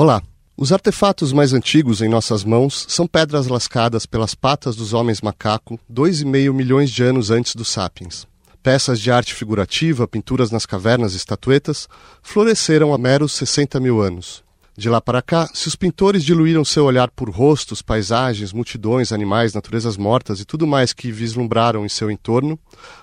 Olá! Os artefatos mais antigos em nossas mãos são pedras lascadas pelas patas dos homens macaco dois e meio milhões de anos antes dos sapiens. Peças de arte figurativa, pinturas nas cavernas e estatuetas floresceram há meros 60 mil anos. De lá para cá, se os pintores diluíram seu olhar por rostos, paisagens, multidões, animais, naturezas mortas e tudo mais que vislumbraram em seu entorno,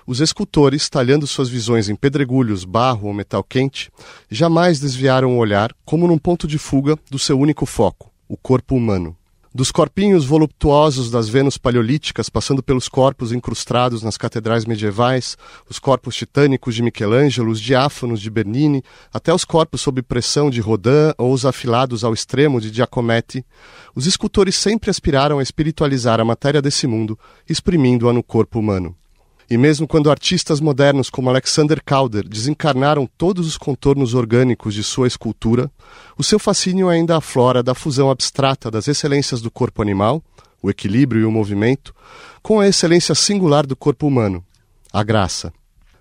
os escultores, talhando suas visões em pedregulhos, barro ou metal quente, jamais desviaram o olhar como num ponto de fuga do seu único foco, o corpo humano. Dos corpinhos voluptuosos das Vênus paleolíticas, passando pelos corpos incrustados nas catedrais medievais, os corpos titânicos de Michelangelo, os diáfanos de Bernini, até os corpos sob pressão de Rodin ou os afilados ao extremo de Giacometti, os escultores sempre aspiraram a espiritualizar a matéria desse mundo, exprimindo-a no corpo humano. E mesmo quando artistas modernos como Alexander Calder desencarnaram todos os contornos orgânicos de sua escultura, o seu fascínio ainda aflora da fusão abstrata das excelências do corpo animal, o equilíbrio e o movimento, com a excelência singular do corpo humano, a graça.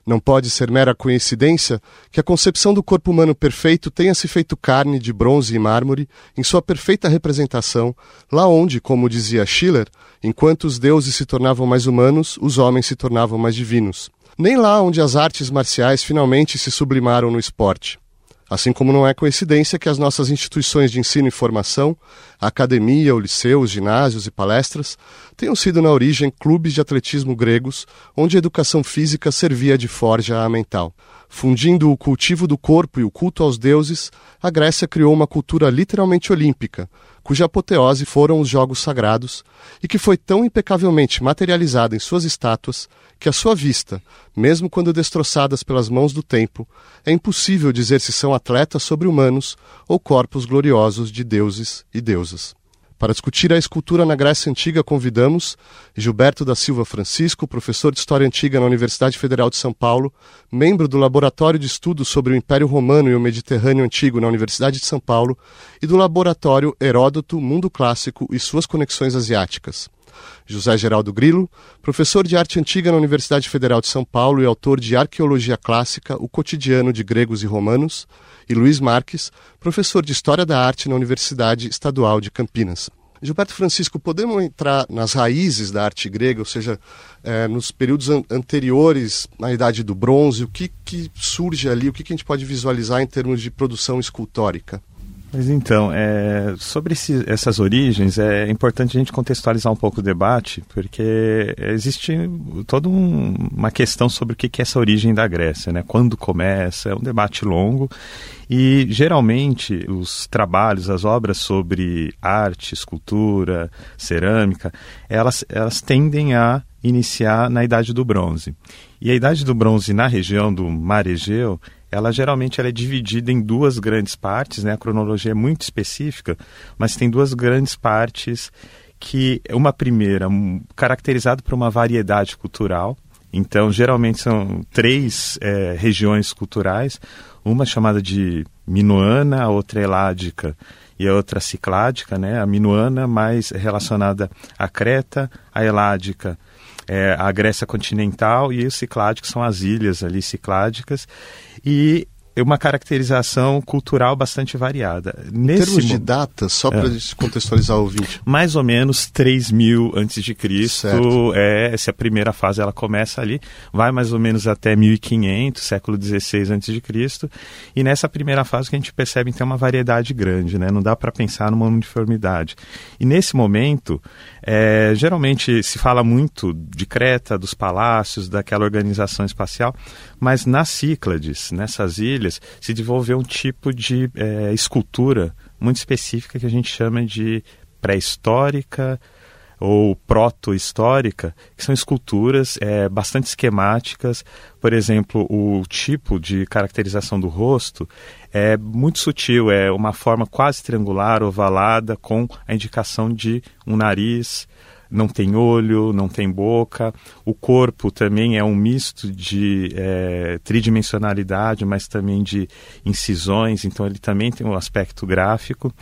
Não pode ser mera coincidência que a concepção do corpo humano perfeito tenha se feito carne de bronze e mármore em sua perfeita representação, lá onde, como dizia Schiller, enquanto os deuses se tornavam mais humanos, os homens se tornavam mais divinos. Nem lá onde as artes marciais finalmente se sublimaram no esporte. Assim como não é coincidência que as nossas instituições de ensino e formação, a academia, o liceu, os ginásios e palestras, tenham sido na origem clubes de atletismo gregos, onde a educação física servia de forja à mental. Fundindo o cultivo do corpo e o culto aos deuses, a Grécia criou uma cultura literalmente olímpica, cuja apoteose foram os Jogos Sagrados, e que foi tão impecavelmente materializada em suas estátuas que, à sua vista, mesmo quando destroçadas pelas mãos do tempo, é impossível dizer se são atletas sobre-humanos ou corpos gloriosos de deuses e deusas. Para discutir a escultura na Grécia Antiga, convidamos Gilberto da Silva Francisco, professor de História Antiga na Universidade Federal de São Paulo, membro do Laboratório de Estudos sobre o Império Romano e o Mediterrâneo Antigo na Universidade de São Paulo e do Laboratório Heródoto, Mundo Clássico e suas Conexões Asiáticas. José Geraldo Grilo, professor de arte antiga na Universidade Federal de São Paulo e autor de Arqueologia Clássica, o cotidiano de gregos e romanos, e Luiz Marques, professor de História da Arte na Universidade Estadual de Campinas. Gilberto Francisco, podemos entrar nas raízes da arte grega, ou seja, é, nos períodos an anteriores à Idade do Bronze, o que, que surge ali, o que, que a gente pode visualizar em termos de produção escultórica? Mas então, é, sobre esse, essas origens, é importante a gente contextualizar um pouco o debate, porque existe toda um, uma questão sobre o que é essa origem da Grécia, né? Quando começa, é um debate longo e geralmente os trabalhos, as obras sobre arte, escultura, cerâmica, elas, elas tendem a iniciar na Idade do Bronze. E a Idade do Bronze na região do Mar Egeu ela geralmente ela é dividida em duas grandes partes, né? A cronologia é muito específica, mas tem duas grandes partes que uma primeira caracterizada por uma variedade cultural. Então, geralmente são três é, regiões culturais, uma chamada de Minoana, a outra Eládica e a outra Cicládica, né? A Minoana mais relacionada à Creta, a Eládica é, a Grécia continental e os cicládicos são as ilhas ali cicládicas e uma caracterização cultural bastante variada. Nesse em termos de data, só para é. contextualizar o ouvinte. Mais ou menos 3 mil antes de Cristo, é, essa é a primeira fase, ela começa ali, vai mais ou menos até 1500, século 16 antes de Cristo, e nessa primeira fase que a gente percebe então uma variedade grande, né? não dá para pensar numa uniformidade. E nesse momento, é, geralmente se fala muito de Creta, dos palácios, daquela organização espacial, mas nas Cíclades, nessas ilhas, se desenvolveu um tipo de é, escultura muito específica que a gente chama de pré-histórica ou proto-histórica, que são esculturas é, bastante esquemáticas. Por exemplo, o tipo de caracterização do rosto é muito sutil, é uma forma quase triangular, ovalada, com a indicação de um nariz, não tem olho, não tem boca. O corpo também é um misto de é, tridimensionalidade, mas também de incisões, então ele também tem um aspecto gráfico.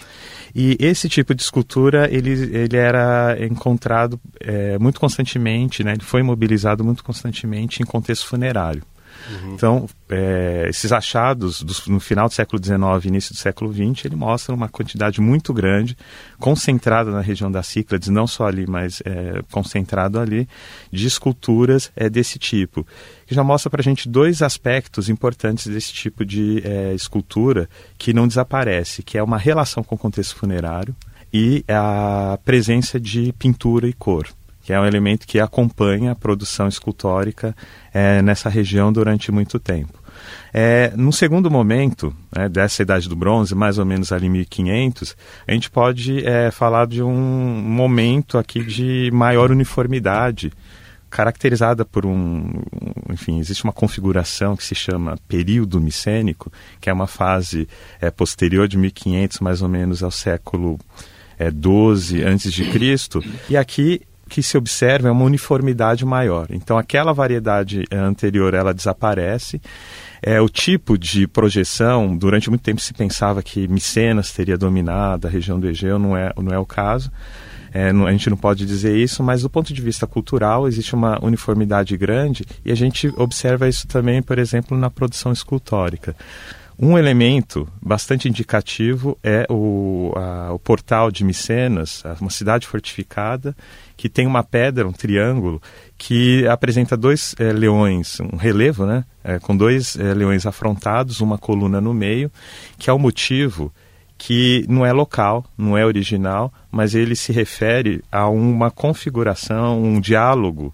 E esse tipo de escultura ele, ele era encontrado é, muito constantemente, né? ele foi mobilizado muito constantemente em contexto funerário. Uhum. Então, é, esses achados do, no final do século XIX início do século XX, ele mostra uma quantidade muito grande, concentrada na região das Cíclades, não só ali, mas é, concentrado ali, de esculturas é, desse tipo. Que já mostra para a gente dois aspectos importantes desse tipo de é, escultura que não desaparece, que é uma relação com o contexto funerário e a presença de pintura e cor que é um elemento que acompanha a produção escultórica é, nessa região durante muito tempo. É, no segundo momento né, dessa idade do bronze, mais ou menos ali 1500, a gente pode é, falar de um momento aqui de maior uniformidade, caracterizada por um, enfim, existe uma configuração que se chama período micênico, que é uma fase é, posterior de 1500, mais ou menos ao século é, 12 antes de Cristo. E aqui que se observa é uma uniformidade maior. Então, aquela variedade eh, anterior ela desaparece. É, o tipo de projeção, durante muito tempo se pensava que Micenas teria dominado a região do Egeu, não é, não é o caso. É, não, a gente não pode dizer isso, mas do ponto de vista cultural existe uma uniformidade grande e a gente observa isso também, por exemplo, na produção escultórica. Um elemento bastante indicativo é o, a, o portal de Micenas, uma cidade fortificada, que tem uma pedra, um triângulo, que apresenta dois é, leões, um relevo, né? É, com dois é, leões afrontados, uma coluna no meio, que é o motivo que não é local, não é original, mas ele se refere a uma configuração, um diálogo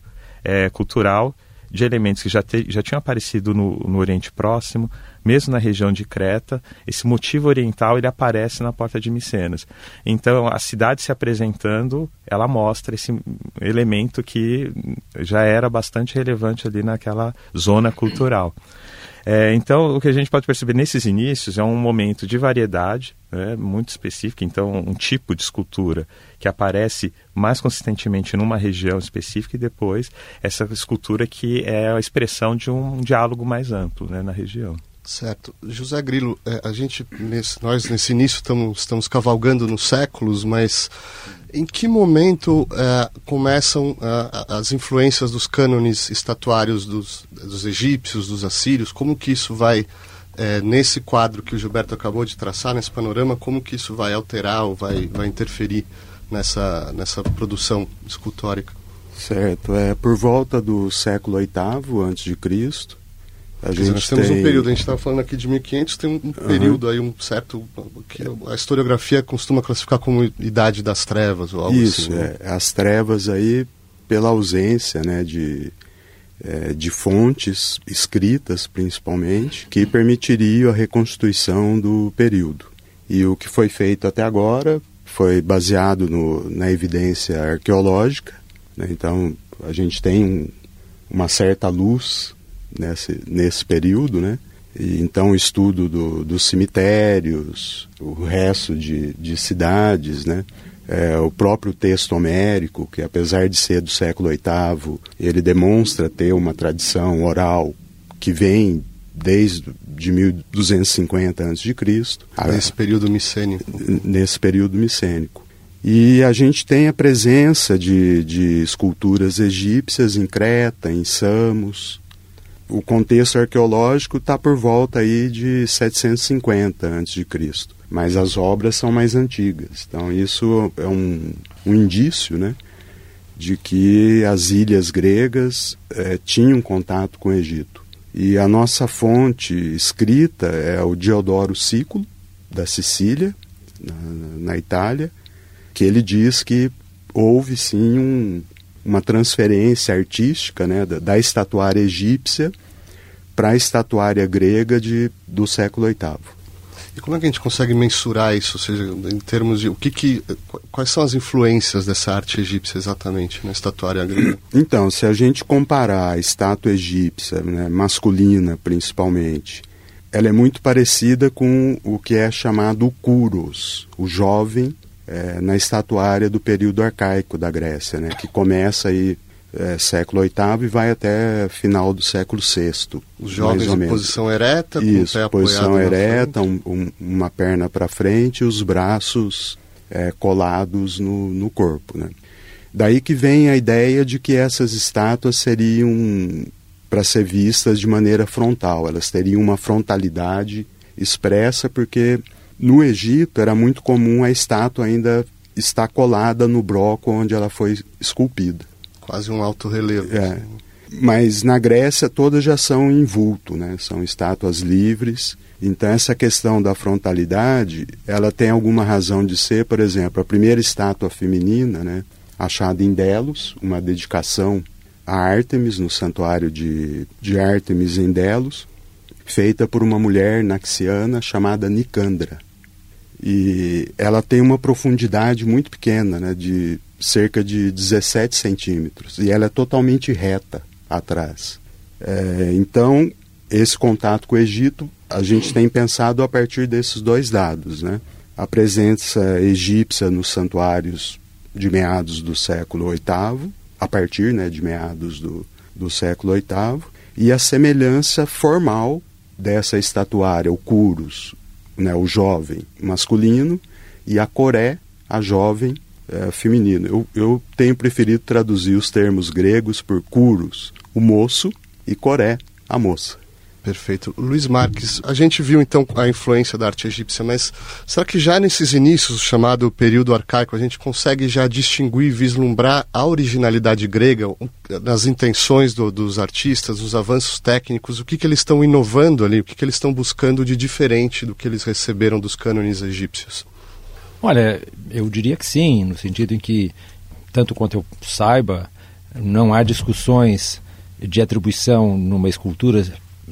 cultural de elementos que já, te, já tinham aparecido no, no Oriente Próximo, mesmo na região de Creta, esse motivo oriental ele aparece na porta de Micenas. Então, a cidade se apresentando, ela mostra esse elemento que já era bastante relevante ali naquela zona cultural. É, então, o que a gente pode perceber nesses inícios é um momento de variedade, né, muito específico. Então, um tipo de escultura que aparece mais consistentemente numa região específica e depois essa escultura que é a expressão de um diálogo mais amplo né, na região. Certo. José Grilo, é, a gente, nesse, nós nesse início estamos, estamos cavalgando nos séculos, mas em que momento é, começam é, as influências dos cânones estatuários dos, dos egípcios, dos assírios? Como que isso vai, nesse quadro que o Gilberto acabou de traçar, nesse panorama, como que isso vai alterar ou vai, vai interferir nessa, nessa produção escultórica? Certo. É por volta do século VIII Cristo, a gente nós temos tem... um período, a gente estava falando aqui de 1500, tem um período uhum. aí, um certo. que a historiografia costuma classificar como idade das trevas ou algo Isso, assim. Isso, né? é. As trevas aí, pela ausência né, de, é, de fontes escritas, principalmente, que permitiriam a reconstituição do período. E o que foi feito até agora foi baseado no, na evidência arqueológica. Né? Então, a gente tem um, uma certa luz nesse, nesse período, né? E, então o estudo do, dos cemitérios, o resto de, de cidades, né? É, o próprio texto homérico, que apesar de ser do século VIII, ele demonstra ter uma tradição oral que vem desde de 1250 a.C. Nesse período micênico. Nesse período micênico. E a gente tem a presença de, de esculturas egípcias em Creta, em Samos, o contexto arqueológico está por volta aí de 750 a.C., mas as obras são mais antigas. Então isso é um, um indício, né, de que as ilhas gregas é, tinham contato com o Egito. E a nossa fonte escrita é o Diodoro Sículo, da Sicília, na, na Itália, que ele diz que houve sim um, uma transferência artística né, da, da estatuária egípcia para a estatuária grega de, do século VIII. E como é que a gente consegue mensurar isso, ou seja, em termos de o que, que quais são as influências dessa arte egípcia exatamente na estatuária grega? Então, se a gente comparar a estátua egípcia, né, masculina principalmente, ela é muito parecida com o que é chamado o Kuros, o jovem é, na estatuária do período arcaico da Grécia, né, que começa aí é, século VIII e vai até final do século VI. Os jovens em posição ereta, Isso, com o pé posição ereta, um, um, uma perna para frente e os braços é, colados no, no corpo. Né? Daí que vem a ideia de que essas estátuas seriam para ser vistas de maneira frontal. Elas teriam uma frontalidade expressa porque no Egito era muito comum a estátua ainda estar colada no broco onde ela foi esculpida. Quase um alto relevo. É. Assim. Mas na Grécia todas já são em vulto, né? São estátuas livres. Então essa questão da frontalidade, ela tem alguma razão de ser, por exemplo, a primeira estátua feminina, né, achada em Delos, uma dedicação a Ártemis no santuário de, de Ártemis em Delos, feita por uma mulher naxiana chamada Nicandra. E ela tem uma profundidade muito pequena, né, de cerca de 17 centímetros, e ela é totalmente reta atrás. É, então, esse contato com o Egito, a gente tem pensado a partir desses dois dados, né? A presença egípcia nos santuários de meados do século VIII, a partir né, de meados do, do século VIII, e a semelhança formal dessa estatuária, o Curus, né, o jovem masculino, e a Coré, a jovem é, feminino. Eu, eu tenho preferido traduzir os termos gregos por Curus, o moço, e Coré, a moça. Perfeito. Luiz Marques, a gente viu então a influência da arte egípcia, mas será que já nesses inícios, chamado período arcaico, a gente consegue já distinguir, vislumbrar a originalidade grega, nas intenções do, dos artistas, nos avanços técnicos, o que, que eles estão inovando ali, o que, que eles estão buscando de diferente do que eles receberam dos cânones egípcios? Olha, eu diria que sim, no sentido em que, tanto quanto eu saiba, não há discussões de atribuição numa escultura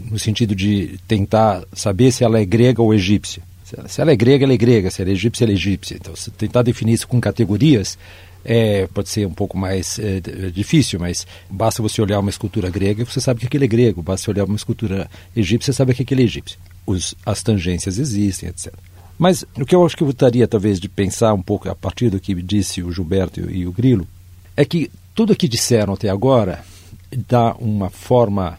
no sentido de tentar saber se ela é grega ou egípcia. Se ela é grega, ela é grega, se ela é egípcia, ela é egípcia. Então, se tentar definir isso com categorias é, pode ser um pouco mais é, difícil, mas basta você olhar uma escultura grega e você sabe que aquele é grego, basta você olhar uma escultura egípcia e sabe que aquele é egípcio. Os, as tangências existem, etc. Mas o que eu acho que eu gostaria, talvez, de pensar um pouco a partir do que disse o Gilberto e o Grilo, é que tudo o que disseram até agora dá uma forma,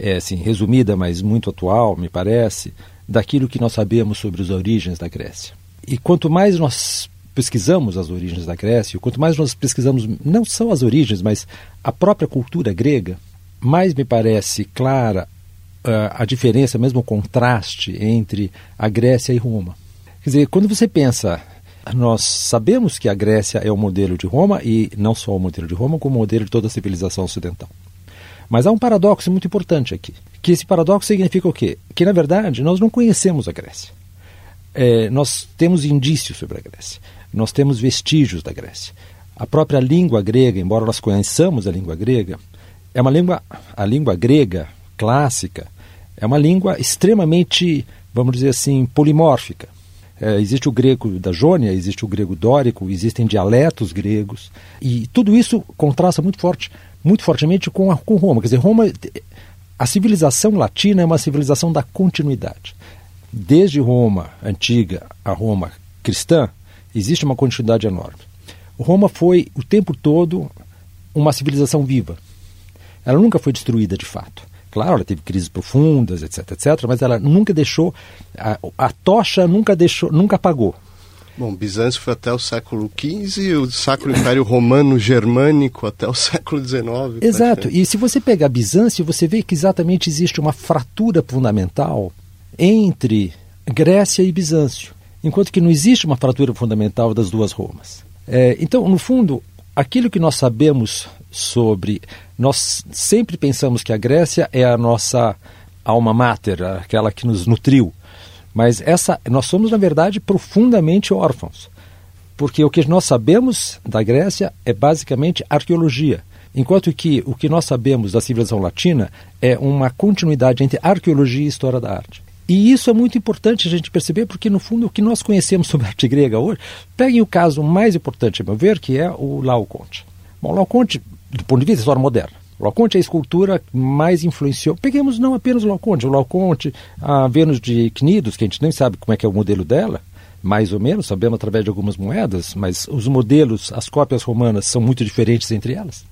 é, assim, resumida, mas muito atual, me parece, daquilo que nós sabemos sobre as origens da Grécia. E quanto mais nós pesquisamos as origens da Grécia, quanto mais nós pesquisamos não só as origens, mas a própria cultura grega, mais me parece clara uh, a diferença, mesmo o contraste entre a Grécia e Roma. Quer dizer, quando você pensa, nós sabemos que a Grécia é o modelo de Roma, e não só o modelo de Roma, como o modelo de toda a civilização ocidental. Mas há um paradoxo muito importante aqui. Que esse paradoxo significa o quê? Que, na verdade, nós não conhecemos a Grécia. É, nós temos indícios sobre a Grécia. Nós temos vestígios da Grécia. A própria língua grega, embora nós conheçamos a língua grega, é uma língua, a língua grega clássica, é uma língua extremamente, vamos dizer assim, polimórfica. É, existe o grego da Jônia, existe o grego dórico, existem dialetos gregos, e tudo isso contrasta muito forte, muito fortemente com, a, com Roma. Quer dizer, Roma, a civilização latina é uma civilização da continuidade. Desde Roma antiga a Roma cristã, existe uma continuidade enorme. Roma foi o tempo todo uma civilização viva. Ela nunca foi destruída de fato. Claro, ela teve crises profundas, etc, etc, mas ela nunca deixou a, a tocha nunca deixou, nunca apagou. Bom, Bizâncio foi até o século XV, o Sacro Império Romano Germânico até o século XIX. Exato. E se você pegar Bizâncio, você vê que exatamente existe uma fratura fundamental entre Grécia e Bizâncio, enquanto que não existe uma fratura fundamental das duas Romas. É, então, no fundo, aquilo que nós sabemos sobre. Nós sempre pensamos que a Grécia é a nossa alma mater, aquela que nos nutriu. Mas essa, nós somos, na verdade, profundamente órfãos. Porque o que nós sabemos da Grécia é basicamente arqueologia. Enquanto que o que nós sabemos da civilização latina é uma continuidade entre arqueologia e história da arte. E isso é muito importante a gente perceber, porque no fundo o que nós conhecemos sobre a arte grega hoje, peguem o caso mais importante, a meu ver, que é o Laoconte. Bom, Laoconte do ponto de vista da história moderna. O Laoconte é a escultura que mais influenciou. Peguemos não apenas o Laoconte, o Laoconte, a Vênus de Cnidos, que a gente nem sabe como é que é o modelo dela, mais ou menos, sabemos através de algumas moedas, mas os modelos, as cópias romanas são muito diferentes entre elas.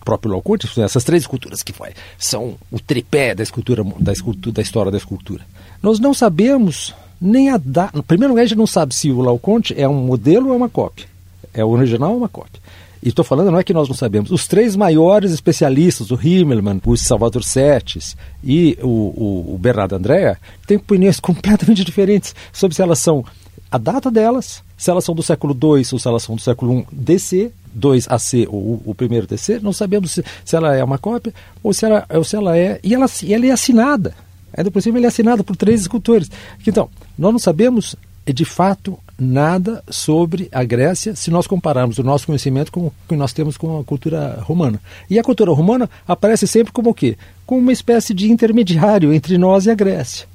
O próprio Laoconte, essas três esculturas que foi, são o tripé da escultura, da escultura, da história da escultura. Nós não sabemos nem a data. No primeiro lugar, a gente não sabe se o Laoconte é um modelo ou é uma cópia. É o original ou uma cópia. E estou falando, não é que nós não sabemos, os três maiores especialistas, o Himmelmann, o Salvador Setes e o, o, o Bernardo Andrea, têm opiniões completamente diferentes sobre se elas são a data delas, se elas são do século II ou se elas são do século I DC, 2AC ou o primeiro DC, não sabemos se, se ela é uma cópia ou se ela, ou se ela é. E ela, e ela é assinada. Ainda por cima, ele é assinado por três escultores. Então, nós não sabemos de fato nada sobre a Grécia se nós compararmos o nosso conhecimento com o que nós temos com a cultura romana. E a cultura romana aparece sempre como o quê? Como uma espécie de intermediário entre nós e a Grécia.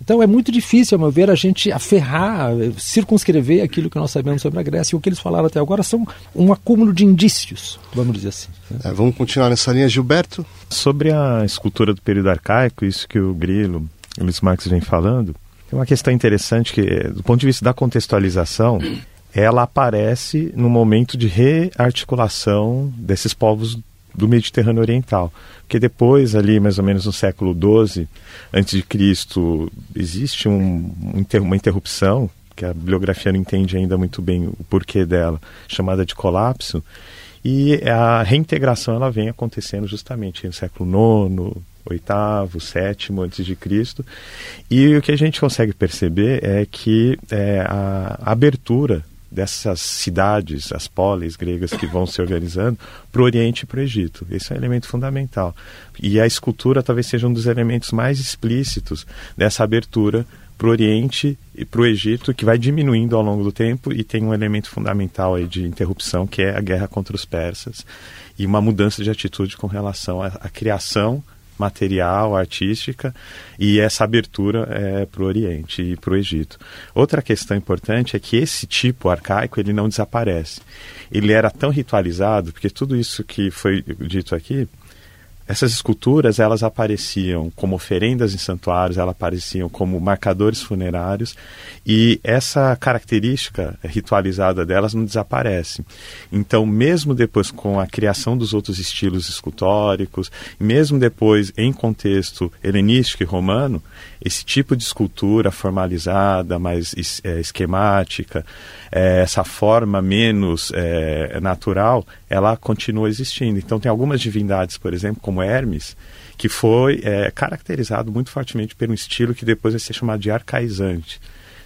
Então é muito difícil, ao meu ver, a gente aferrar, circunscrever aquilo que nós sabemos sobre a Grécia. E o que eles falaram até agora são um acúmulo de indícios, vamos dizer assim. É, vamos continuar nessa linha, Gilberto. Sobre a escultura do período arcaico, isso que o Grilo e o Luiz Marques vem falando, tem uma questão interessante que, do ponto de vista da contextualização, ela aparece no momento de rearticulação desses povos do Mediterrâneo Oriental. Porque depois, ali mais ou menos no século XII, antes de Cristo, existe um, uma interrupção, que a bibliografia não entende ainda muito bem o porquê dela, chamada de colapso, e a reintegração ela vem acontecendo justamente no século IX, oitavo, sétimo antes de Cristo. E o que a gente consegue perceber é que é, a abertura dessas cidades, as polis gregas que vão se organizando, para o Oriente e para o Egito. Esse é um elemento fundamental. E a escultura talvez seja um dos elementos mais explícitos dessa abertura para o Oriente e para o Egito, que vai diminuindo ao longo do tempo e tem um elemento fundamental aí de interrupção, que é a guerra contra os persas e uma mudança de atitude com relação à, à criação material, artística e essa abertura é, para o Oriente e para o Egito. Outra questão importante é que esse tipo arcaico ele não desaparece. Ele era tão ritualizado, porque tudo isso que foi dito aqui essas esculturas elas apareciam como oferendas em santuários, elas apareciam como marcadores funerários e essa característica ritualizada delas não desaparece. Então, mesmo depois com a criação dos outros estilos escultóricos, mesmo depois em contexto helenístico e romano, esse tipo de escultura formalizada, mais é, esquemática, é, essa forma menos é, natural, ela continua existindo. Então, tem algumas divindades, por exemplo, como Hermes, que foi é, caracterizado muito fortemente por um estilo que depois vai ser chamado de arcaizante.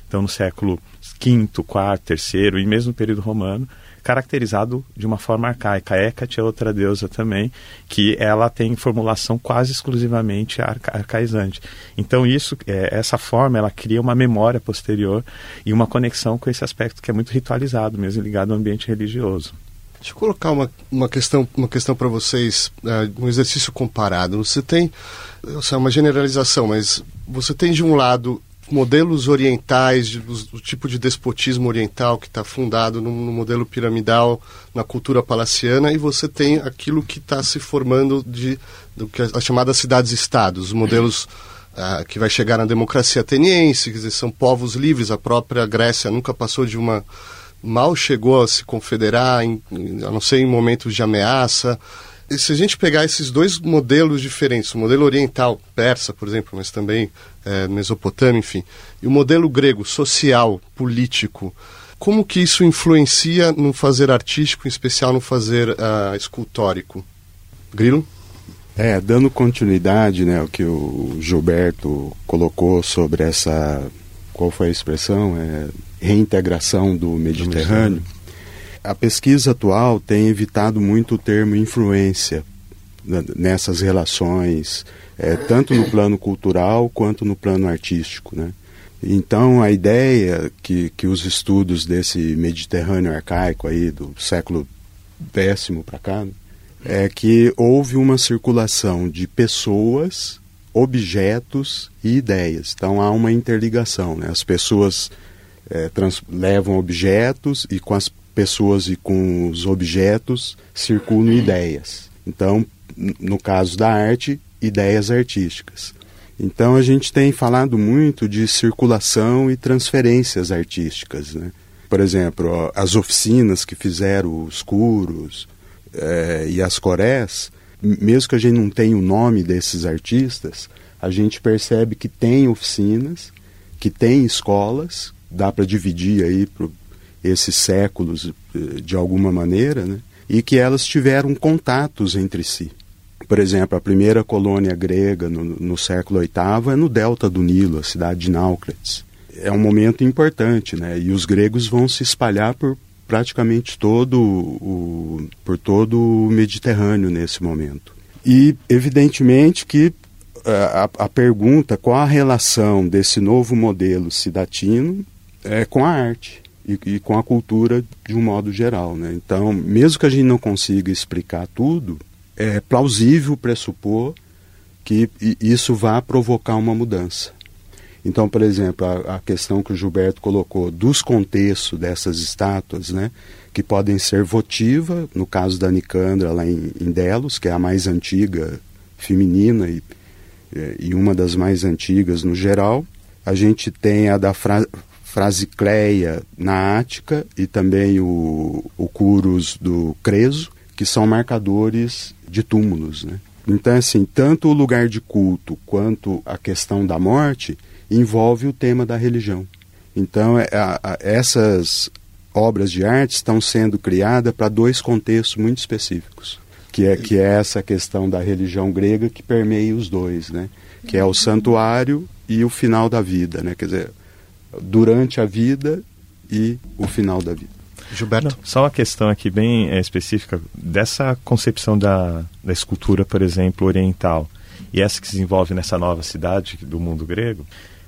Então, no século V, IV, III e mesmo no período romano, caracterizado de uma forma arcaica. Hecate é outra deusa também, que ela tem formulação quase exclusivamente arca arcaizante. Então isso, é, essa forma, ela cria uma memória posterior e uma conexão com esse aspecto que é muito ritualizado, mesmo ligado ao ambiente religioso. Deixa eu colocar uma, uma questão, uma questão para vocês, uh, um exercício comparado. Você tem, é uma generalização, mas você tem de um lado modelos orientais, de, o, tipo de despotismo oriental que está fundado no, no, modelo piramidal, na cultura palaciana, e você tem aquilo que está se formando de do que as chamadas cidades-estados, os modelos ah, que vai chegar na democracia ateniense, quer dizer, são povos livres, a própria Grécia nunca passou de uma mal chegou a se confederar, em, a não ser em momentos de ameaça se a gente pegar esses dois modelos diferentes, o modelo oriental, persa, por exemplo, mas também é, mesopotâmio, enfim, e o modelo grego, social, político, como que isso influencia no fazer artístico, em especial no fazer uh, escultórico? Grilo? É, dando continuidade, né, o que o Gilberto colocou sobre essa, qual foi a expressão? É, reintegração do Mediterrâneo. Do a pesquisa atual tem evitado muito o termo influência nessas relações, é, tanto no plano cultural quanto no plano artístico. Né? Então, a ideia que, que os estudos desse Mediterrâneo arcaico aí do século X para cá né, é que houve uma circulação de pessoas, objetos e ideias. Então, há uma interligação. Né? As pessoas é, levam objetos e com as pessoas e com os objetos circulam ideias. Então, no caso da arte, ideias artísticas. Então a gente tem falado muito de circulação e transferências artísticas. Né? Por exemplo, as oficinas que fizeram os curos é, e as corés, mesmo que a gente não tenha o nome desses artistas, a gente percebe que tem oficinas, que tem escolas, dá para dividir aí esses séculos eh, de alguma maneira, né? e que elas tiveram contatos entre si. Por exemplo, a primeira colônia grega no, no século VIII é no delta do Nilo, a cidade de Náucrates. É um momento importante, né? E os gregos vão se espalhar por praticamente todo o, por todo o Mediterrâneo nesse momento. E evidentemente que a, a pergunta qual a relação desse novo modelo cidatino é com a arte e, e, com a cultura de um modo geral. Né? Então, mesmo que a gente não consiga explicar tudo, é plausível pressupor que isso vá provocar uma mudança. Então, por exemplo, a, a, questão que o Gilberto colocou dos contextos dessas estátuas, né, que podem ser votiva, no caso da Nicandra lá em, em Delos, que é a mais antiga feminina e, e uma das mais antigas no geral. A gente tem a da Fra, Frasicleia na Ática e também o, o Curus do Creso, que são marcadores de túmulos, né? Então, assim, tanto o lugar de culto quanto a questão da morte envolve o tema da religião. Então, é, a, a, essas obras de arte estão sendo criadas para dois contextos muito específicos, que é, que é essa questão da religião grega que permeia os dois, né? Que é o santuário e o final da vida, né? Quer dizer, durante a vida e o final da vida. Gilberto? Não, só uma questão aqui bem é, específica dessa concepção da, da escultura, por exemplo, oriental, e essa que se desenvolve nessa nova cidade do mundo grego.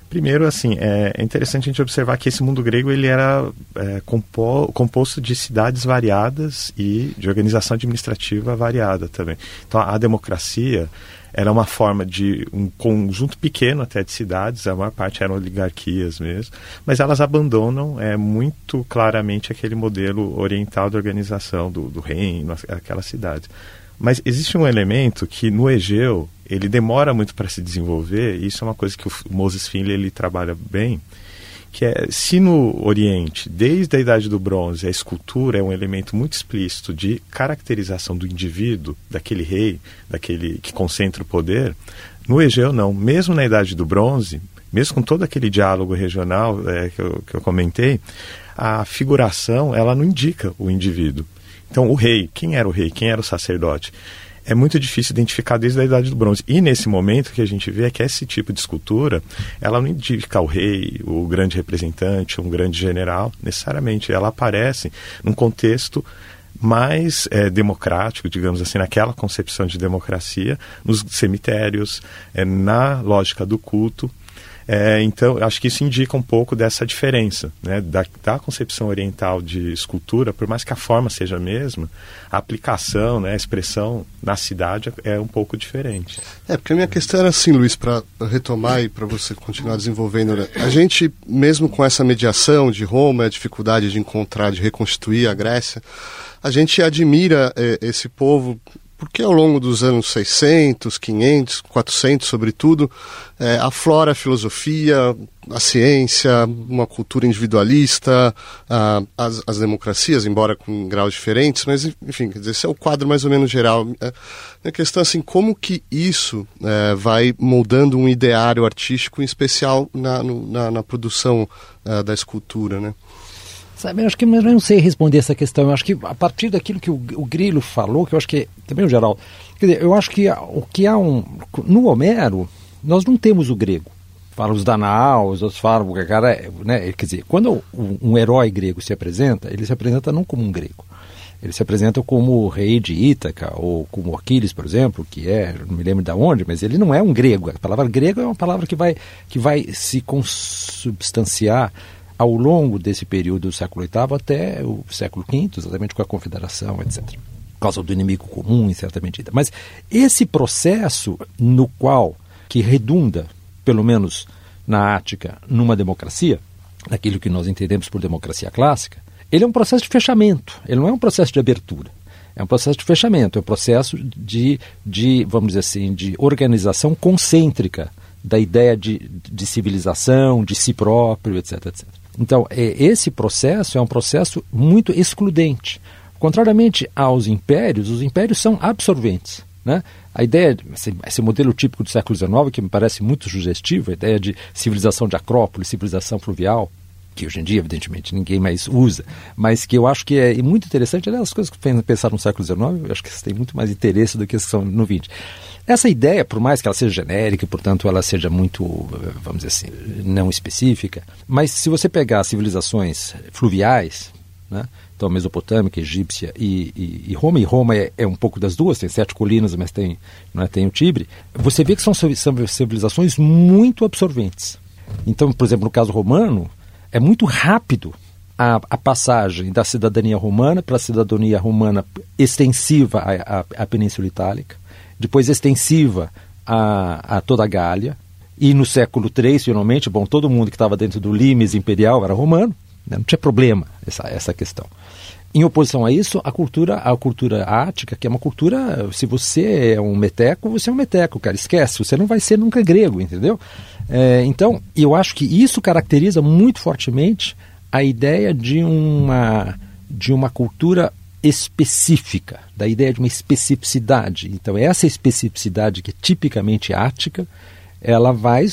Primeiro, assim, é, é interessante a gente observar que esse mundo grego ele era é, compo composto de cidades variadas e de organização administrativa variada também. Então, a democracia era uma forma de um conjunto pequeno até de cidades, a maior parte eram oligarquias mesmo, mas elas abandonam é, muito claramente aquele modelo oriental de organização do, do reino, aquelas cidades. Mas existe um elemento que no Egeu ele demora muito para se desenvolver, e isso é uma coisa que o Moses Finley ele trabalha bem, que é se no Oriente, desde a Idade do Bronze, a escultura é um elemento muito explícito de caracterização do indivíduo, daquele rei, daquele que concentra o poder, no Egeu não. Mesmo na Idade do Bronze, mesmo com todo aquele diálogo regional é, que, eu, que eu comentei, a figuração ela não indica o indivíduo. Então, o rei, quem era o rei? Quem era o sacerdote? É muito difícil identificar desde a Idade do Bronze. E nesse momento que a gente vê é que esse tipo de escultura, ela não indica o rei, o grande representante, um grande general, necessariamente. Ela aparece num contexto mais é, democrático, digamos assim, naquela concepção de democracia, nos cemitérios, é, na lógica do culto. É, então, acho que isso indica um pouco dessa diferença né, da, da, concepção oriental de escultura, por mais que a forma seja a mesma, a aplicação, né, a expressão na cidade é um pouco diferente. É, porque a minha questão era assim, Luiz, para retomar e para você continuar desenvolvendo. Né? A gente, mesmo com essa mediação de Roma, a dificuldade de encontrar, de reconstituir a Grécia, a gente admira eh, esse povo porque ao longo dos anos 600, 500, 400, sobretudo, é, aflora a filosofia, a ciência, uma cultura individualista, a, as, as, democracias, embora com graus diferentes, mas enfim, quer dizer, esse é o quadro mais ou menos geral. É, a questão é assim, como que isso é, vai moldando um ideário artístico, em especial na, no, na, na produção é, da escultura, né? Sabe, eu acho que eu não sei responder essa questão. Eu acho que a partir daquilo que o, o Grilo falou, que eu acho que também o geral, quer dizer, eu acho que o que há um no Homero nós não temos o grego. Fala os Danaus, os falam cara, né? Quer dizer, quando um, um herói grego se apresenta, ele se apresenta não como um grego. Ele se apresenta como o rei de Ítaca, ou como Aquiles, por exemplo, que é, não me lembro de onde, mas ele não é um grego. A palavra grego é uma palavra que vai, que vai se consubstanciar ao longo desse período do século VIII até o século V, exatamente com a Confederação, etc. Por causa do inimigo comum, em certa medida. Mas esse processo no qual, que redunda, pelo menos na Ática, numa democracia, naquilo que nós entendemos por democracia clássica, ele é um processo de fechamento, ele não é um processo de abertura. É um processo de fechamento, é um processo de, de vamos dizer assim, de organização concêntrica da ideia de, de civilização, de si próprio, etc, etc. Então, é, esse processo é um processo muito excludente. Contrariamente aos impérios, os impérios são absorventes. Né? A ideia, esse, esse, modelo típico do século XIX, que me parece muito sugestivo, a ideia de civilização de Acrópole, civilização fluvial, que hoje em dia, evidentemente, ninguém mais usa, mas que eu acho que é muito interessante. Aliás, as coisas que pensaram no século XIX, eu acho que têm muito mais interesse do que são no XX. Essa ideia, por mais que ela seja genérica, portanto ela seja muito, vamos dizer assim, não específica, mas se você pegar civilizações fluviais, né, então Mesopotâmica, egípcia e, e, e Roma, e Roma é, é, um pouco das duas, tem sete colinas, mas tem, não é, tem o Tibre, você vê que são, são civilizações muito absorventes. Então, por exemplo, no caso romano, é muito rápido a, a passagem da cidadania romana para a cidadania romana extensiva à, à, à Península Itálica, depois extensiva a, a toda a Gália, e no século III, finalmente, bom, todo mundo que estava dentro do limes imperial era romano, né? não tinha problema essa, essa questão. Em oposição a isso, a cultura, a cultura ática, que é uma cultura, se você é um meteco, você é um meteco, cara, esquece, você não vai ser nunca grego, entendeu? É, então, eu acho que isso caracteriza muito fortemente a ideia de uma, de uma cultura específica, da ideia de uma especificidade. Então, essa especificidade que é tipicamente ática, ela vai,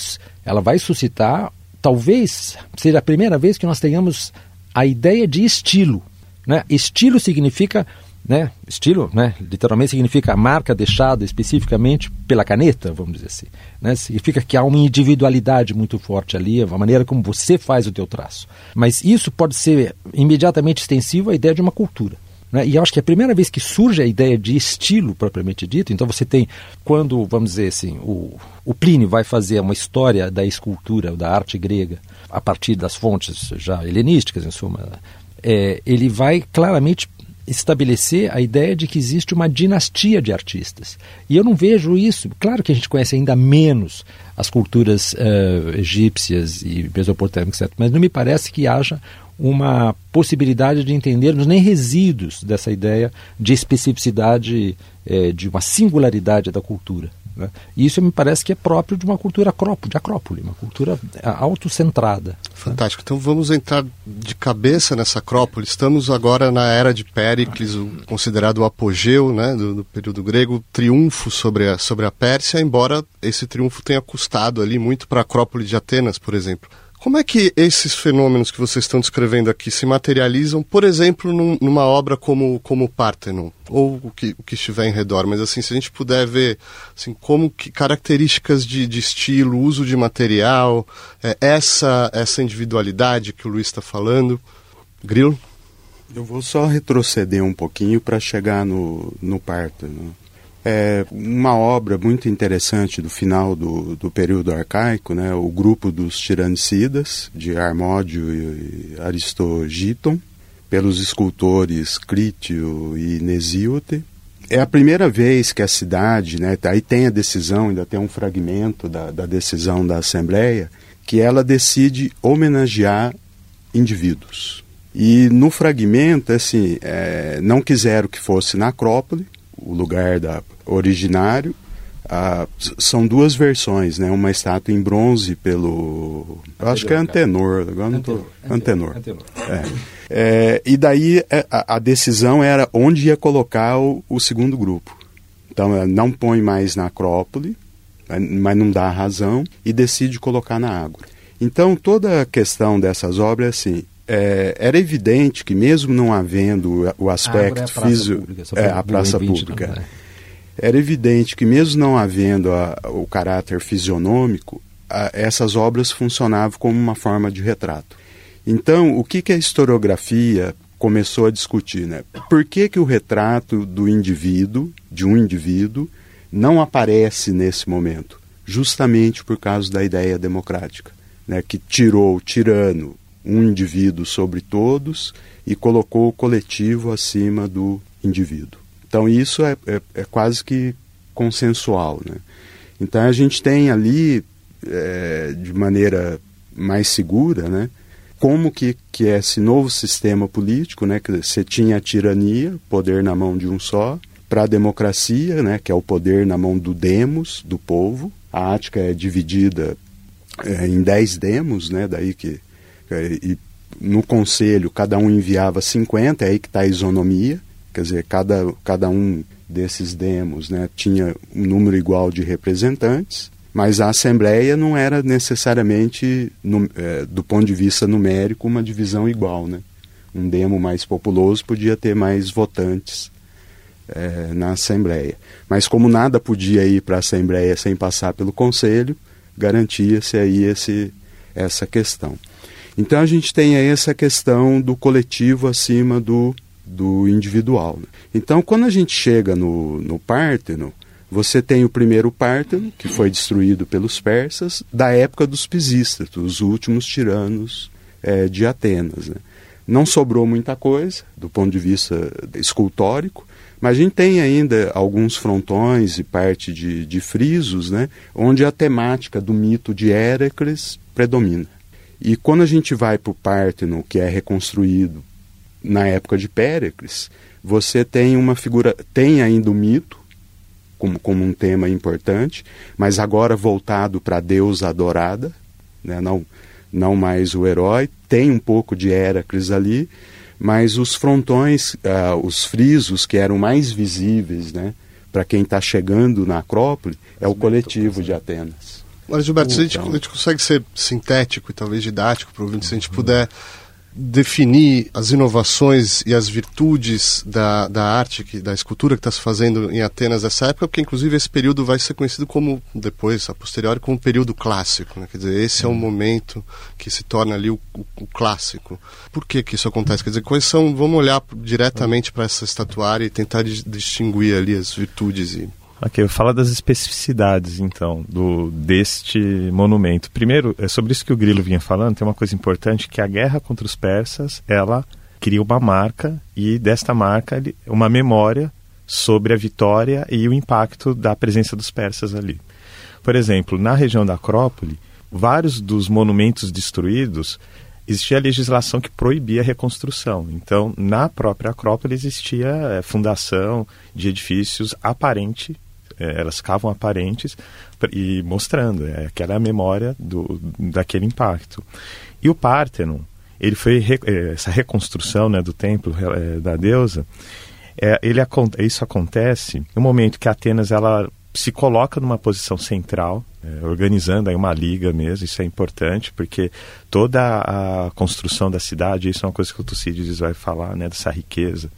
ela vai suscitar, talvez seja a primeira vez que nós tenhamos a ideia de estilo. Né? Estilo significa né? Estilo, né? literalmente significa a marca deixada especificamente pela caneta, vamos dizer assim. Né? Significa que há uma individualidade muito forte ali, a maneira como você faz o teu traço. Mas isso pode ser imediatamente extensivo à ideia de uma cultura. Né? E acho que é a primeira vez que surge a ideia de estilo propriamente dito, então você tem, quando, vamos dizer assim, o, o Plínio vai fazer uma história da escultura, da arte grega, a partir das fontes já helenísticas, em suma, é, ele vai claramente estabelecer a ideia de que existe uma dinastia de artistas. E eu não vejo isso. Claro que a gente conhece ainda menos as culturas uh, egípcias e mesopotâmicas, etc. mas não me parece que haja uma possibilidade de entendermos nem resíduos dessa ideia de especificidade, eh, de uma singularidade da cultura. Né? E isso me parece que é próprio de uma cultura acrópole, de acrópole, uma cultura é, autocentrada. Fantástico. Né? Então vamos entrar de cabeça nessa acrópole. Estamos agora na era de Péricles, o, considerado o apogeu né, do, do, período grego, triunfo sobre a, sobre a Pérsia, embora esse triunfo tenha custado ali muito para a acrópole de Atenas, por exemplo. Como é que esses fenômenos que vocês estão descrevendo aqui se materializam, por exemplo, num, numa obra como como Parthenon ou o que, o que estiver em redor? Mas assim, se a gente puder ver, assim, como que características de, de estilo, uso de material, é, essa essa individualidade que o Luiz está falando, Grilo? Eu vou só retroceder um pouquinho para chegar no no Parthenon. É uma obra muito interessante do final do, do período arcaico, né, o grupo dos tiranicidas, de Armódio e Aristogiton, pelos escultores Critio e Nesíote. É a primeira vez que a cidade, né, aí tem a decisão, ainda tem um fragmento da, da decisão da Assembleia, que ela decide homenagear indivíduos. E no fragmento, assim, é, não quiseram que fosse na Acrópole, o lugar da originário. São duas versões, né? Uma estátua em bronze pelo, eu acho que é Antenor, agora não tô, Antenor. Antenor. É. É, e daí é, a, a, decisão era onde ia colocar o, o segundo grupo. Então não põe mais na Acrópole, mas não dá razão e decide colocar na Ágora. Então toda a questão dessas obras é assim, é, era evidente que mesmo não havendo o aspecto ah, é físico, é a praça pública, né? era evidente que mesmo não havendo a, o caráter fisionômico, a, essas obras funcionavam como uma forma de retrato. Então, o que, que a historiografia começou a discutir, né? Por que, que o retrato do indivíduo, de um indivíduo, não aparece nesse momento? Justamente por causa da ideia democrática, né? que tirou o tirano, um indivíduo sobre todos e colocou o coletivo acima do indivíduo. Então isso é, é, é quase que consensual. Né? Então a gente tem ali, é, de maneira mais segura, né, como que, que é esse novo sistema político, né, que você tinha a tirania, poder na mão de um só, para a democracia, né, que é o poder na mão do demos, do povo. A Ática é dividida é, em dez demos, né, daí que é, e no conselho cada um enviava 50, é aí que está a isonomia, quer dizer, cada, cada um desses demos né, tinha um número igual de representantes, Mas a Assembleia não era necessariamente, no, é, do ponto de vista numérico, uma divisão igual. Né? Um demo mais populoso podia ter mais votantes é, na Assembleia. Mas como nada podia ir para a Assembleia sem passar pelo Conselho, garantia-se aí esse, essa questão. Então a gente tem aí essa questão do coletivo acima do, do individual. Né? Então quando a gente chega no, no Párteno, você tem o primeiro Párteno, que foi destruído pelos persas, da época dos pisistas, os últimos tiranos é, de Atenas. Né? Não sobrou muita coisa do ponto de vista escultórico, mas a gente tem ainda alguns frontões e parte de, de frisos, né, onde a temática do mito de Héracles predomina. E quando a gente vai para o Párteno, que é reconstruído na época de Péricles, você tem uma figura, tem ainda o mito como, como um tema importante, mas agora voltado para a deusa adorada, né, não, não mais o herói, tem um pouco de Héracles ali, mas os frontões, uh, os frisos que eram mais visíveis, né, para quem está chegando na Acrópole, é o coletivo de Atenas. Olha, Gilberto, se a gente, então. a gente consegue ser sintético e talvez didático para o ouvinte, se a gente puder definir as inovações e as virtudes da, da arte, que, da escultura que está se fazendo em Atenas nessa época, porque inclusive esse período vai ser conhecido como, depois, a posteriori, como período clássico. Né? Quer dizer, esse é o momento que se torna ali o, o, o, clássico. Por que, que isso acontece? Quer dizer, quais são, vamos olhar diretamente para essa estatuária e tentar distinguir ali as virtudes e Ok, fala das especificidades, então, do deste monumento. Primeiro, é sobre isso que o Grilo vinha falando, tem uma coisa importante, que a guerra contra os persas, ela cria uma marca, e desta marca, uma memória sobre a vitória e o impacto da presença dos persas ali. Por exemplo, na região da Acrópole, vários dos monumentos destruídos, existia legislação que proibia a reconstrução. Então, na própria Acrópole existia é, fundação de edifícios aparente é, elas ficavam aparentes e mostrando é, aquela memória do, daquele impacto. E o Parthenon, ele foi é, essa reconstrução né, do templo é, da deusa. É, ele, isso acontece no momento que Atenas ela se coloca numa posição central, organizando aí uma liga mesmo, isso é importante, porque toda a construção da cidade, isso é uma coisa que o Tucídides vai falar, né, dessa riqueza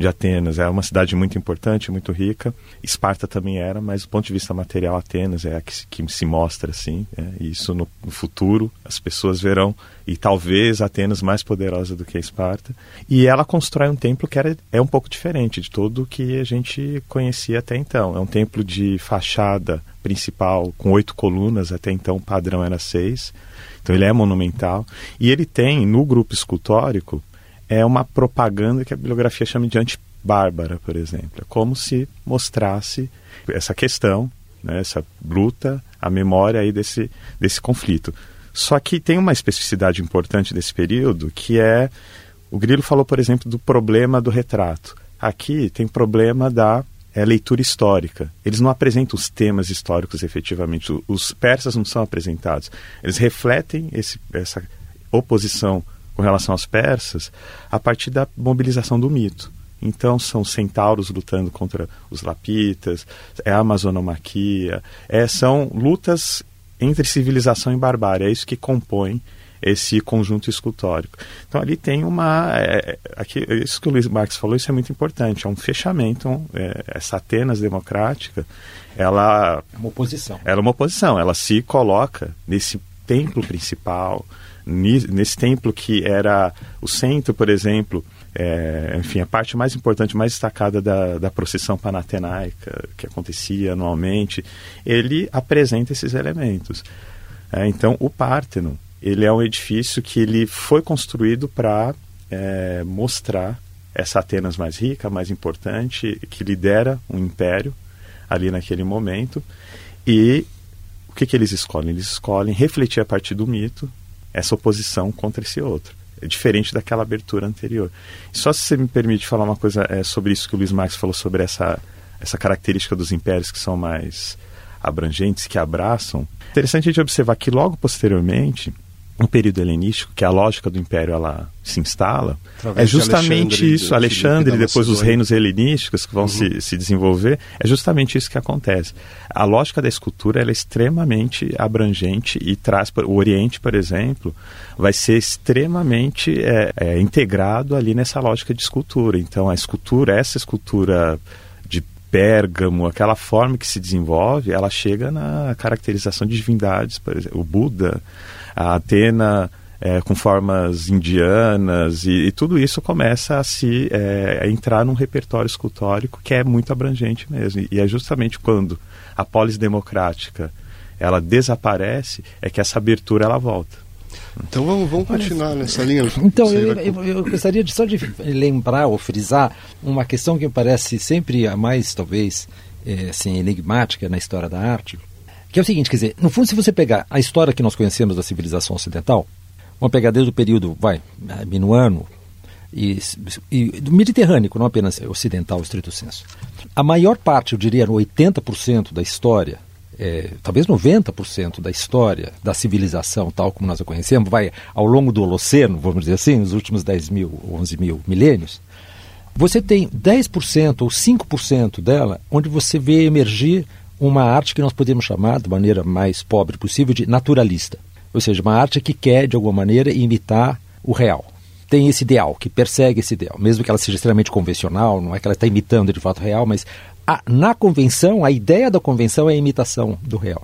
de Atenas. É uma cidade muito importante, muito rica. Esparta também era, mas do ponto de vista material, Atenas é a que, que se mostra assim. É, e isso no, no, futuro as pessoas verão, e talvez Atenas mais poderosa do que Esparta. E ela constrói um templo que era, é um pouco diferente de tudo que a gente conhecia até então. É um templo de fachada principal com oito colunas, até então o padrão era seis. Então ele é monumental. E ele tem, no grupo escultórico, é uma propaganda que a bibliografia chama de antibárbara, por exemplo. É como se mostrasse essa questão, né, essa luta, a memória aí desse, desse conflito. Só que tem uma especificidade importante desse período, que é, o Grilo falou, por exemplo, do problema do retrato. Aqui tem problema da é, leitura histórica. Eles não apresentam os temas históricos efetivamente. Os persas não são apresentados. Eles refletem esse, essa oposição com relação aos persas a partir da mobilização do mito. Então são centauros lutando contra os lapitas, é a amazonomaquia, é, são lutas entre civilização e barbárie, é isso que compõe esse conjunto escultórico. Então ali tem uma. É, aqui, isso que o Luiz Marques falou, isso é muito importante. É um fechamento, é, essa Atenas democrática, ela. É uma oposição. Ela é uma oposição, ela se coloca nesse templo principal, nesse templo que era o centro, por exemplo, é, enfim, a parte mais importante, mais destacada da, da procissão panatenaica que acontecia anualmente, ele apresenta esses elementos. É, então, o Párteno, ele é um edifício que ele foi construído para é, mostrar essa Atenas mais rica, mais importante, que lidera um império ali naquele momento. E o que, que eles escolhem? Eles escolhem refletir a partir do mito essa oposição contra esse outro. É diferente daquela abertura anterior. Só se você me permite falar uma coisa é, sobre isso que o Luiz Marx falou sobre essa, essa característica dos impérios que são mais abrangentes, que abraçam. Interessante a gente observar que logo posteriormente, um período helenístico, que a lógica do império ela se instala, Através é justamente Alexandre, isso, Alexandre e depois os reinos helenísticos que vão uhum. se, se desenvolver, é justamente isso que acontece. A lógica da escultura é extremamente abrangente e traz, o Oriente, por exemplo, vai ser extremamente é, é, integrado ali nessa lógica de escultura. Então a escultura, essa escultura de Pérgamo, aquela forma que se desenvolve, ela chega na caracterização de divindades, por exemplo, o Buda, a Atena é, com formas indianas e, e, tudo isso começa a se é, a entrar num repertório escultórico que é muito abrangente mesmo e é justamente quando a polis democrática ela desaparece é que essa abertura ela volta então vamos, vamos continuar nessa linha. Então, eu, eu, eu, gostaria de, só de lembrar ou frisar uma questão que me parece sempre a mais, talvez, é, assim, enigmática na história da arte, que é o seguinte, quer dizer, no fundo, se você pegar a história que nós conhecemos da civilização ocidental, uma pegar desde o período, vai, minuano, e, e, do Mediterrâneo, não apenas ocidental, estrito senso. A maior parte, eu diria 80% da história, é, talvez 90% da história da civilização, tal como nós a conhecemos, vai ao longo do Holoceno, vamos dizer assim, nos últimos 10 mil, 11 mil milênios, você tem 10% ou 5% dela onde você vê emergir uma arte que nós podemos chamar, de maneira mais pobre possível, de naturalista. Ou seja, uma arte que quer, de alguma maneira, imitar o real. Tem esse ideal, que persegue esse ideal, mesmo que ela seja extremamente convencional, não é que ela está imitando de fato o real, mas a, na convenção, a ideia da convenção é a imitação do real.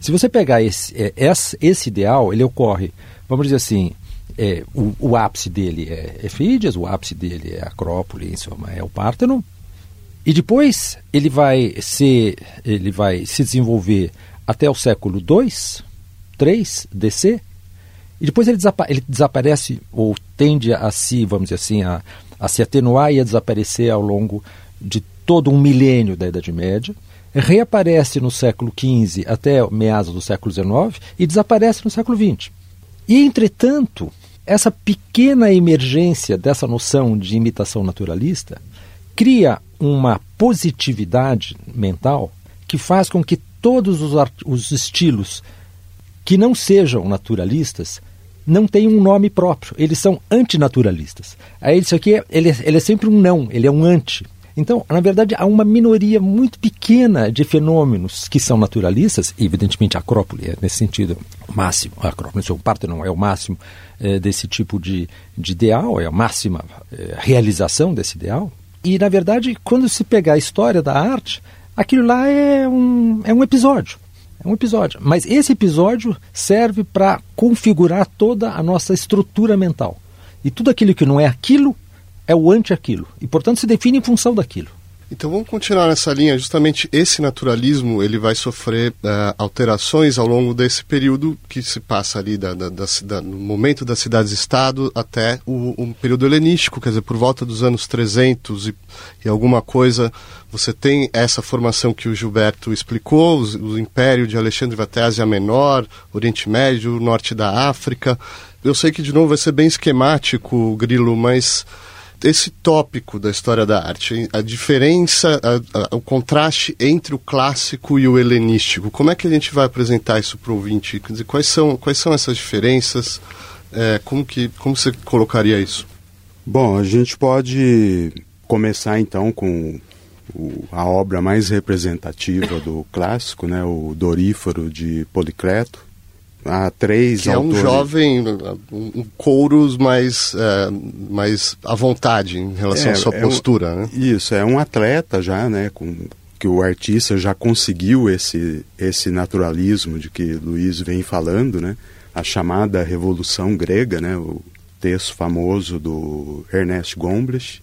Se você pegar esse, é, esse ideal, ele ocorre, vamos dizer assim, é, o, o, ápice dele é Efídias, o ápice dele é Acrópole, é o Párteno, e depois ele vai se, ele vai se desenvolver até o século II, 3 DC, e depois ele, desapa ele desaparece ou tende a se, vamos dizer assim, a, a se atenuar e a desaparecer ao longo de todo um milênio da Idade Média, reaparece no século XV até meados do século XIX e desaparece no século XX. E, entretanto, essa pequena emergência dessa noção de imitação naturalista cria uma positividade mental que faz com que todos os, os estilos que não sejam naturalistas não tenham um nome próprio. Eles são antinaturalistas. Aí isso aqui, ele, ele é sempre um não, ele é um anti. Então, na verdade, há uma minoria muito pequena de fenômenos que são naturalistas, e evidentemente a Acrópole é nesse sentido o máximo, a Acrópole, o é o máximo é, desse tipo de, de ideal, é a máxima é, realização desse ideal, e, na verdade, quando se pegar a história da arte, aquilo lá é um, é um episódio. É um episódio. Mas esse episódio serve para configurar toda a nossa estrutura mental. E tudo aquilo que não é aquilo é o anti-aquilo. E, portanto, se define em função daquilo. Então vamos continuar nessa linha. Justamente esse naturalismo ele vai sofrer uh, alterações ao longo desse período que se passa ali da, da, da, da no momento das cidades-estado até o, o, período helenístico, quer dizer, por volta dos anos 300 e, e, alguma coisa, você tem essa formação que o Gilberto explicou, o, o Império de Alexandre vai até Ásia Menor, Oriente Médio, Norte da África. Eu sei que de novo vai ser bem esquemático, Grilo, mas esse tópico da história da arte, a diferença, a, a, o contraste entre o clássico e o helenístico, como é que a gente vai apresentar isso para o ouvinte? Dizer, quais são, quais são essas diferenças? É, como, que, como você colocaria isso? Bom, a gente pode começar então com o, a obra mais representativa do clássico, né, o Doríforo de Policleto, há três que autores. é um jovem, um, couros mais, é, mais à vontade em relação é, à sua é postura, um, né? Isso, é um atleta já, né, com, que o artista já conseguiu esse, esse naturalismo de que Luiz vem falando, né? A chamada Revolução Grega, né? O texto famoso do Ernest Gombrich.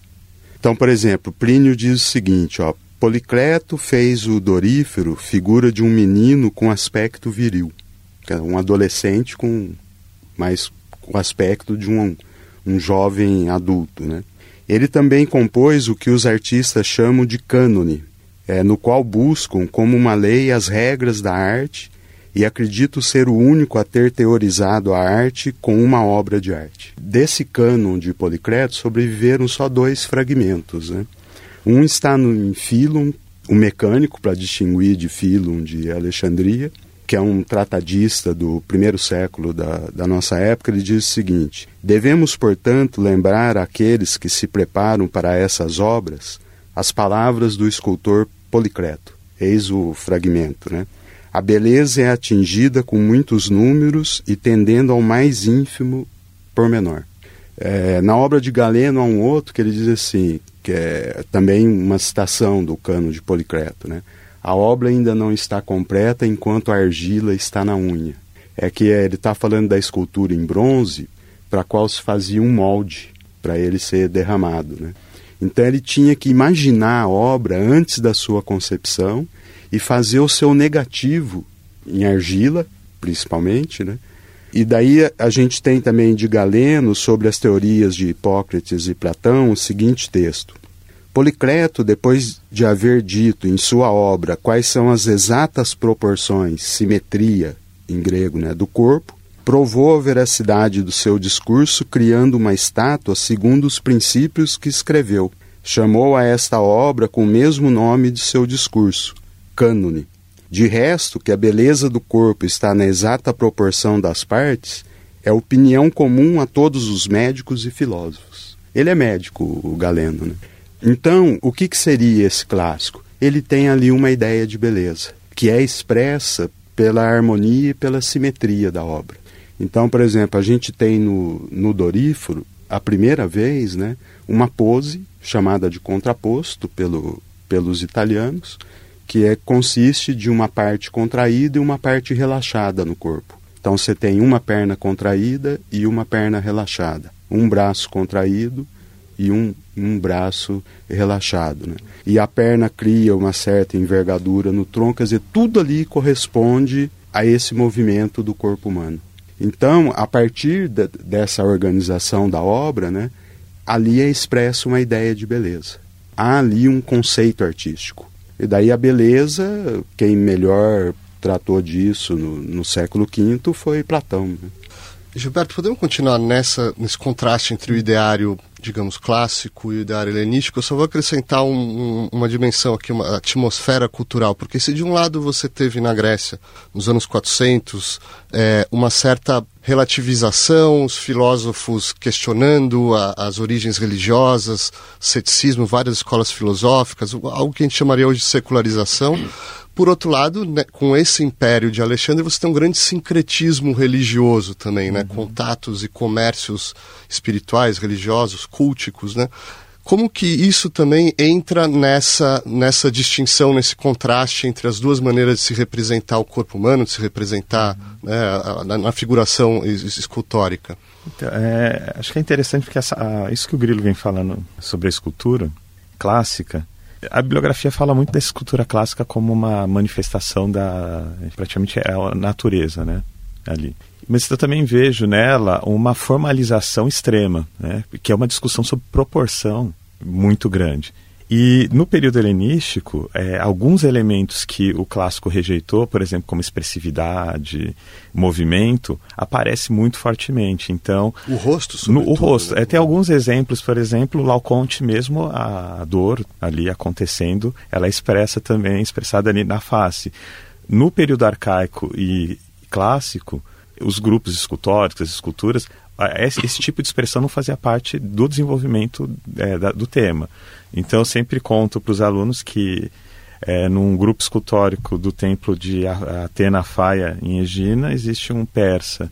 Então, por exemplo, Plínio diz o seguinte, ó, Policleto fez o Dorífero figura de um menino com aspecto viril um adolescente com mais o aspecto de um, um jovem adulto. Né? Ele também compôs o que os artistas chamam de cânone, é, no qual buscam como uma lei as regras da arte e acredito ser o único a ter teorizado a arte com uma obra de arte. Desse cânon de Policreto sobreviveram só dois fragmentos. Né? Um está no, Philum, o mecânico, para distinguir de Philum de Alexandria, que é um tratadista do primeiro século da, da nossa época, ele diz o seguinte: Devemos, portanto, lembrar aqueles que se preparam para essas obras as palavras do escultor Policreto. Eis o fragmento, né? A beleza é atingida com muitos números e tendendo ao mais ínfimo pormenor. É, na obra de Galeno há um outro que ele diz assim, que é também uma citação do cano de Policreto, né? A obra ainda não está completa enquanto a argila está na unha. É que ele está falando da escultura em bronze, para a qual se fazia um molde para ele ser derramado. Né? Então ele tinha que imaginar a obra antes da sua concepção e fazer o seu negativo em argila, principalmente, né? E daí a gente tem também de Galeno sobre as teorias de Hipócrates e Platão o seguinte texto: Policreto, depois de haver dito em sua obra quais são as exatas proporções, simetria, em grego, né, do corpo, provou a veracidade do seu discurso criando uma estátua segundo os princípios que escreveu. Chamou a esta obra com o mesmo nome de seu discurso, cânone. De resto, que a beleza do corpo está na exata proporção das partes, é opinião comum a todos os médicos e filósofos. Ele é médico, o Galeno, né? Então, o que, que seria esse clássico? Ele tem ali uma ideia de beleza, que é expressa pela harmonia e pela simetria da obra. Então, por exemplo, a gente tem no, no Doríforo, a primeira vez, né, uma pose chamada de contraposto pelo, pelos italianos, que é, consiste de uma parte contraída e uma parte relaxada no corpo. Então você tem uma perna contraída e uma perna relaxada, um braço contraído e um, um braço relaxado. Né? E a perna cria uma certa envergadura no tronco, quer dizer, tudo ali corresponde a esse movimento do corpo humano. Então, a partir de, dessa organização da obra, né, ali é expressa uma ideia de beleza. Há ali um conceito artístico. E daí a beleza, quem melhor tratou disso no, no século V foi Platão. Né? Gilberto, podemos continuar nessa, nesse contraste entre o ideário, digamos, clássico e o ideário helenístico? Eu só vou acrescentar um, um, uma dimensão aqui, uma atmosfera cultural, porque se de um lado você teve na Grécia, nos anos 400, é, uma certa relativização, os filósofos questionando a, as origens religiosas, ceticismo, várias escolas filosóficas, algo que a gente chamaria hoje de secularização. Por outro lado, né, com esse império de Alexandre, você tem um grande sincretismo religioso também, né? Uhum. Contatos e comércios espirituais, religiosos, culticos, né? Como que isso também entra nessa, nessa distinção, nesse contraste entre as duas maneiras de se representar o corpo humano, de se representar uhum. né, na, na, figuração escultórica? Então, é, acho que é interessante porque essa, a, isso que o Grilo vem falando sobre a escultura clássica, a bibliografia fala muito da escultura clássica como uma manifestação da praticamente é a natureza, né, ali. Mas eu também vejo nela uma formalização extrema, né, que é uma discussão sobre proporção muito grande. E no período helenístico, é, alguns elementos que o clássico rejeitou, por exemplo, como expressividade, movimento, aparece muito fortemente. Então, o rosto, no, o rosto. Né? É, tem alguns exemplos, por exemplo, Laoconte mesmo a dor ali acontecendo, ela é expressa também, expressada ali na face. No período arcaico e clássico, os grupos escultóricos, as esculturas, esse, esse, tipo de expressão não fazia parte do desenvolvimento é, da, do tema. Então, eu sempre conto para os alunos que é, num grupo escultórico do templo de Atena Faia, em Egina, existe um persa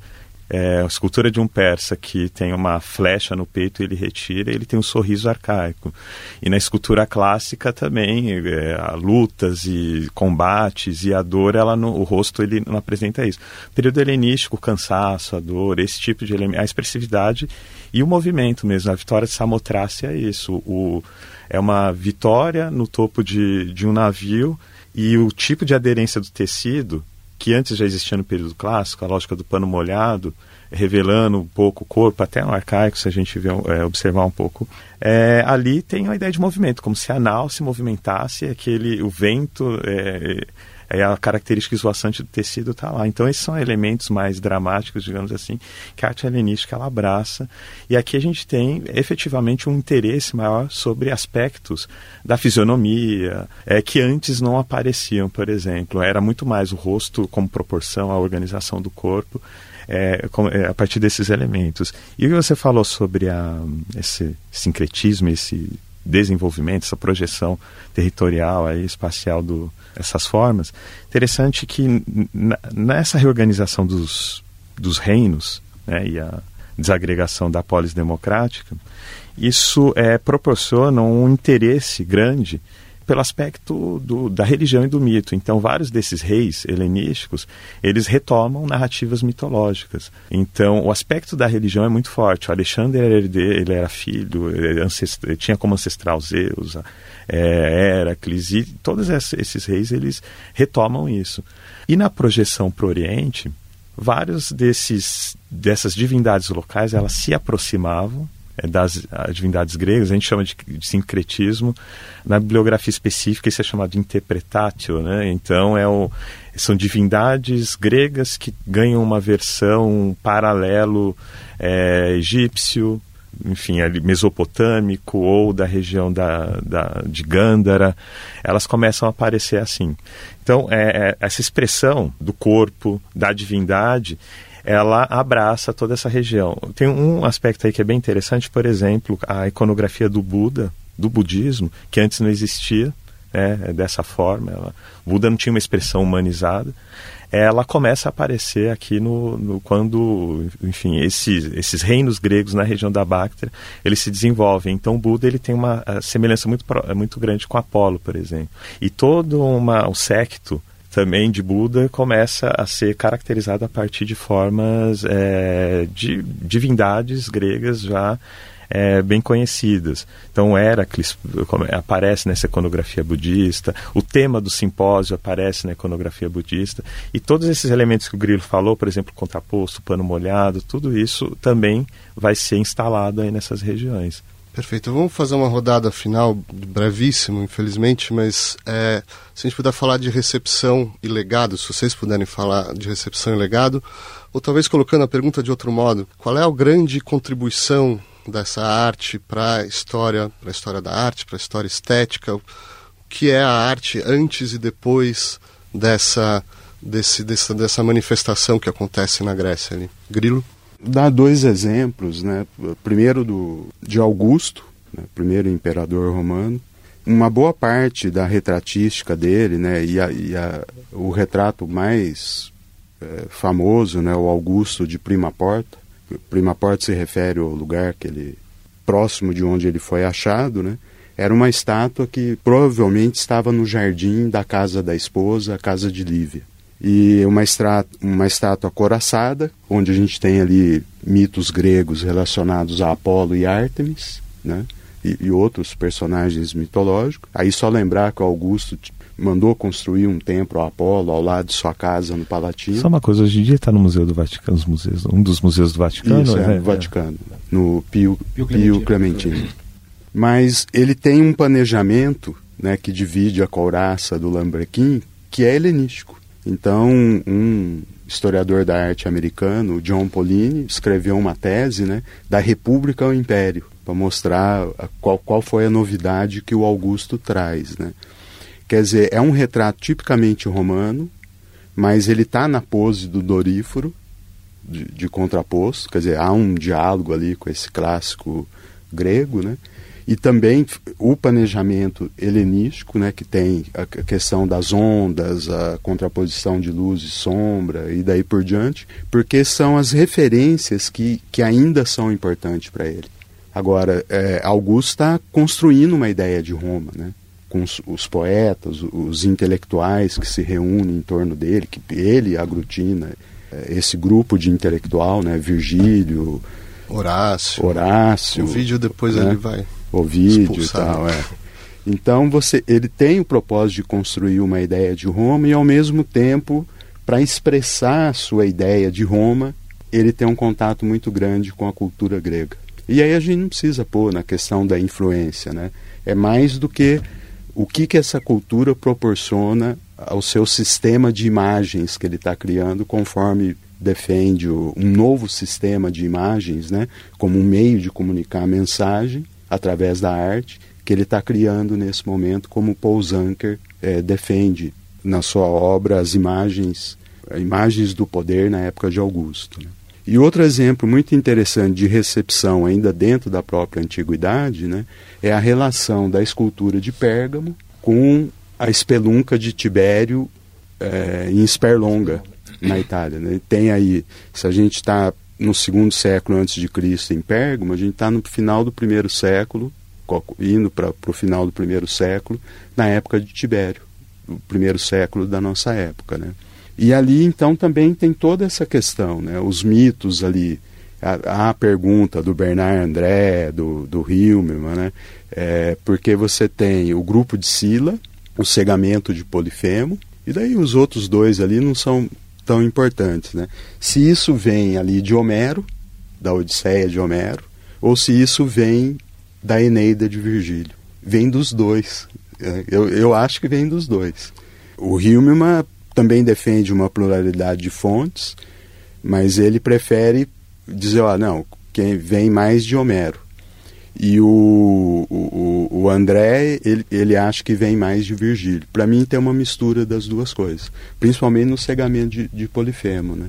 é, a escultura de um persa que tem uma flecha no peito, ele retira, ele tem um sorriso arcaico. E na escultura clássica também, é, lutas e combates e a dor, ela no, o rosto ele não apresenta isso. período helenístico, o cansaço, a dor, esse tipo de elemento, a expressividade e o movimento mesmo. A vitória de Samotrace é isso. O, é uma vitória no topo de, de um navio e o tipo de aderência do tecido que antes já existia no período clássico, a lógica do pano molhado, revelando um pouco o corpo, até no arcaico, se a gente vê, é, observar um pouco, é, ali tem a ideia de movimento, como se a nau se movimentasse, aquele, o vento é, é a característica esvoaçante do tecido está lá. Então esses são elementos mais dramáticos, digamos assim, que a arte helenística ela abraça. E aqui a gente tem efetivamente um interesse maior sobre aspectos da fisionomia, é, que antes não apareciam, por exemplo. Era muito mais o rosto como proporção à organização do corpo. É, é, a partir desses elementos. E o que você falou sobre a, esse sincretismo, esse desenvolvimento, essa projeção territorial aí, espacial do essas formas, interessante que nessa reorganização dos, dos reinos né, e a desagregação da polis democrática, isso é, proporciona um interesse grande pelo aspecto do, da religião e do mito. Então, vários desses reis helenísticos, eles retomam narrativas mitológicas. Então, o aspecto da religião é muito forte. O Alexandre era herdeiro, ele era filho, ele, tinha como ancestral Zeus, é, Heracles, e todos esses reis, eles retomam isso. E na projeção para o Oriente, vários desses dessas divindades locais, elas se aproximavam das divindades gregas, a gente chama de, de, sincretismo. Na bibliografia específica, isso é chamado de interpretatio, né? Então, é o, são divindades gregas que ganham uma versão paralelo é, egípcio, enfim, ali, mesopotâmico ou da região da, da, de Gândara, elas começam a aparecer assim. Então, é, é, essa expressão do corpo, da divindade, ela abraça toda essa região. Tem um aspecto aí que é bem interessante, por exemplo, a iconografia do Buda, do budismo, que antes não existia né, dessa forma. Ela, Buda não tinha uma expressão humanizada. Ela começa a aparecer aqui no, no quando, enfim, esses, esses reinos gregos na região da Bactria, eles se desenvolvem. Então, Buda ele tem uma semelhança muito, muito grande com Apolo, por exemplo. E todo uma, um secto também de Buda começa a ser caracterizado a partir de formas é, de divindades gregas já é, bem conhecidas. Então, Heracles aparece nessa iconografia budista, o tema do simpósio aparece na iconografia budista, e todos esses elementos que o Grilo falou, por exemplo, contraposto, pano molhado, tudo isso também vai ser instalado aí nessas regiões. Perfeito. Vamos fazer uma rodada final, brevíssimo, infelizmente, mas é, se a gente puder falar de recepção e legado, se vocês puderem falar de recepção e legado, ou talvez colocando a pergunta de outro modo, qual é a grande contribuição dessa arte para a história, para a história da arte, para a história estética? O que é a arte antes e depois dessa, desse, dessa, dessa manifestação que acontece na Grécia ali? Grilo? Dar dois exemplos, né? Primeiro do de Augusto, né? primeiro imperador romano. Uma boa parte da retratística dele, né? E, a, e a, o retrato mais é, famoso, né? O Augusto de Prima Porta. Prima Porta se refere ao lugar que ele próximo de onde ele foi achado, né? Era uma estátua que provavelmente estava no jardim da casa da esposa, a casa de Lívia e uma, estátua, uma estátua coraçada, onde a gente tem ali mitos gregos relacionados a Apolo e Ártemis, né? E, e, outros personagens mitológicos. Aí só lembrar que Augusto mandou construir um templo a Apolo ao lado de sua casa no Palatino. Só uma coisa, hoje em dia está no Museu do Vaticano, os museus, um dos museus do Vaticano. Isso, é, é, no Vaticano, no Pio, Pio Clementino. Pio Clementino. Mas ele tem um planejamento né, que divide a couraça do Lambrequim, que é helenístico. Então, um historiador da arte americano, John Polini, escreveu uma tese né, da República ao Império, para mostrar qual, qual foi a novidade que o Augusto traz. Né? Quer dizer, é um retrato tipicamente romano, mas ele está na pose do Doríforo, de, de contraposto, quer dizer, há um diálogo ali com esse clássico grego, né? E também o planejamento helenístico, né, que tem a questão das ondas, a contraposição de luz e sombra e daí por diante, porque são as referências que, que ainda são importantes para ele. Agora, é, Augusto está construindo uma ideia de Roma, né? com os, os, poetas, os intelectuais que se reúnem em torno dele, que ele aglutina é, esse grupo de intelectual, né? Virgílio, Horácio. Horácio. O vídeo depois né? ele vai o vídeo e tal, é. Então você, ele tem o propósito de construir uma ideia de Roma e ao mesmo tempo, para expressar a sua ideia de Roma, ele tem um contato muito grande com a cultura grega. E aí a gente não precisa pôr na questão da influência, né? É mais do que o que, que essa cultura proporciona ao seu sistema de imagens que ele está criando, conforme defende um novo sistema de imagens, né, como um meio de comunicar a mensagem através da arte, que ele está criando nesse momento, como Paul Zanker é, defende na sua obra as imagens, imagens do poder na época de Augusto. Né. E outro exemplo muito interessante de recepção ainda dentro da própria antiguidade, né, é a relação da escultura de Pérgamo com a espelunca de Tibério é, em Sperlonga, na Itália. Né? Tem aí, se a gente está no segundo século antes de Cristo em Pérgamo, a gente está no final do primeiro século, indo para o final do primeiro século, na época de Tibério, o primeiro século da nossa época, né? E ali então também tem toda essa questão, né? Os mitos ali, a, a pergunta do Bernard André, do, do Hillman, né? É, porque você tem o grupo de Sila, o cegamento de Polifemo, e daí os outros dois ali não são tão importantes. Né? Se isso vem ali de Homero, da Odisseia de Homero, ou se isso vem da Eneida de Virgílio. Vem dos dois. É, eu, eu acho que vem dos dois. O Hillman também defende uma pluralidade de fontes, mas ele prefere dizer, ó, não, quem vem mais de Homero. E o, o, o André, ele, ele acha que vem mais de Virgílio. Para mim tem uma mistura das duas coisas, principalmente no cegamento de, de Polifemo, né?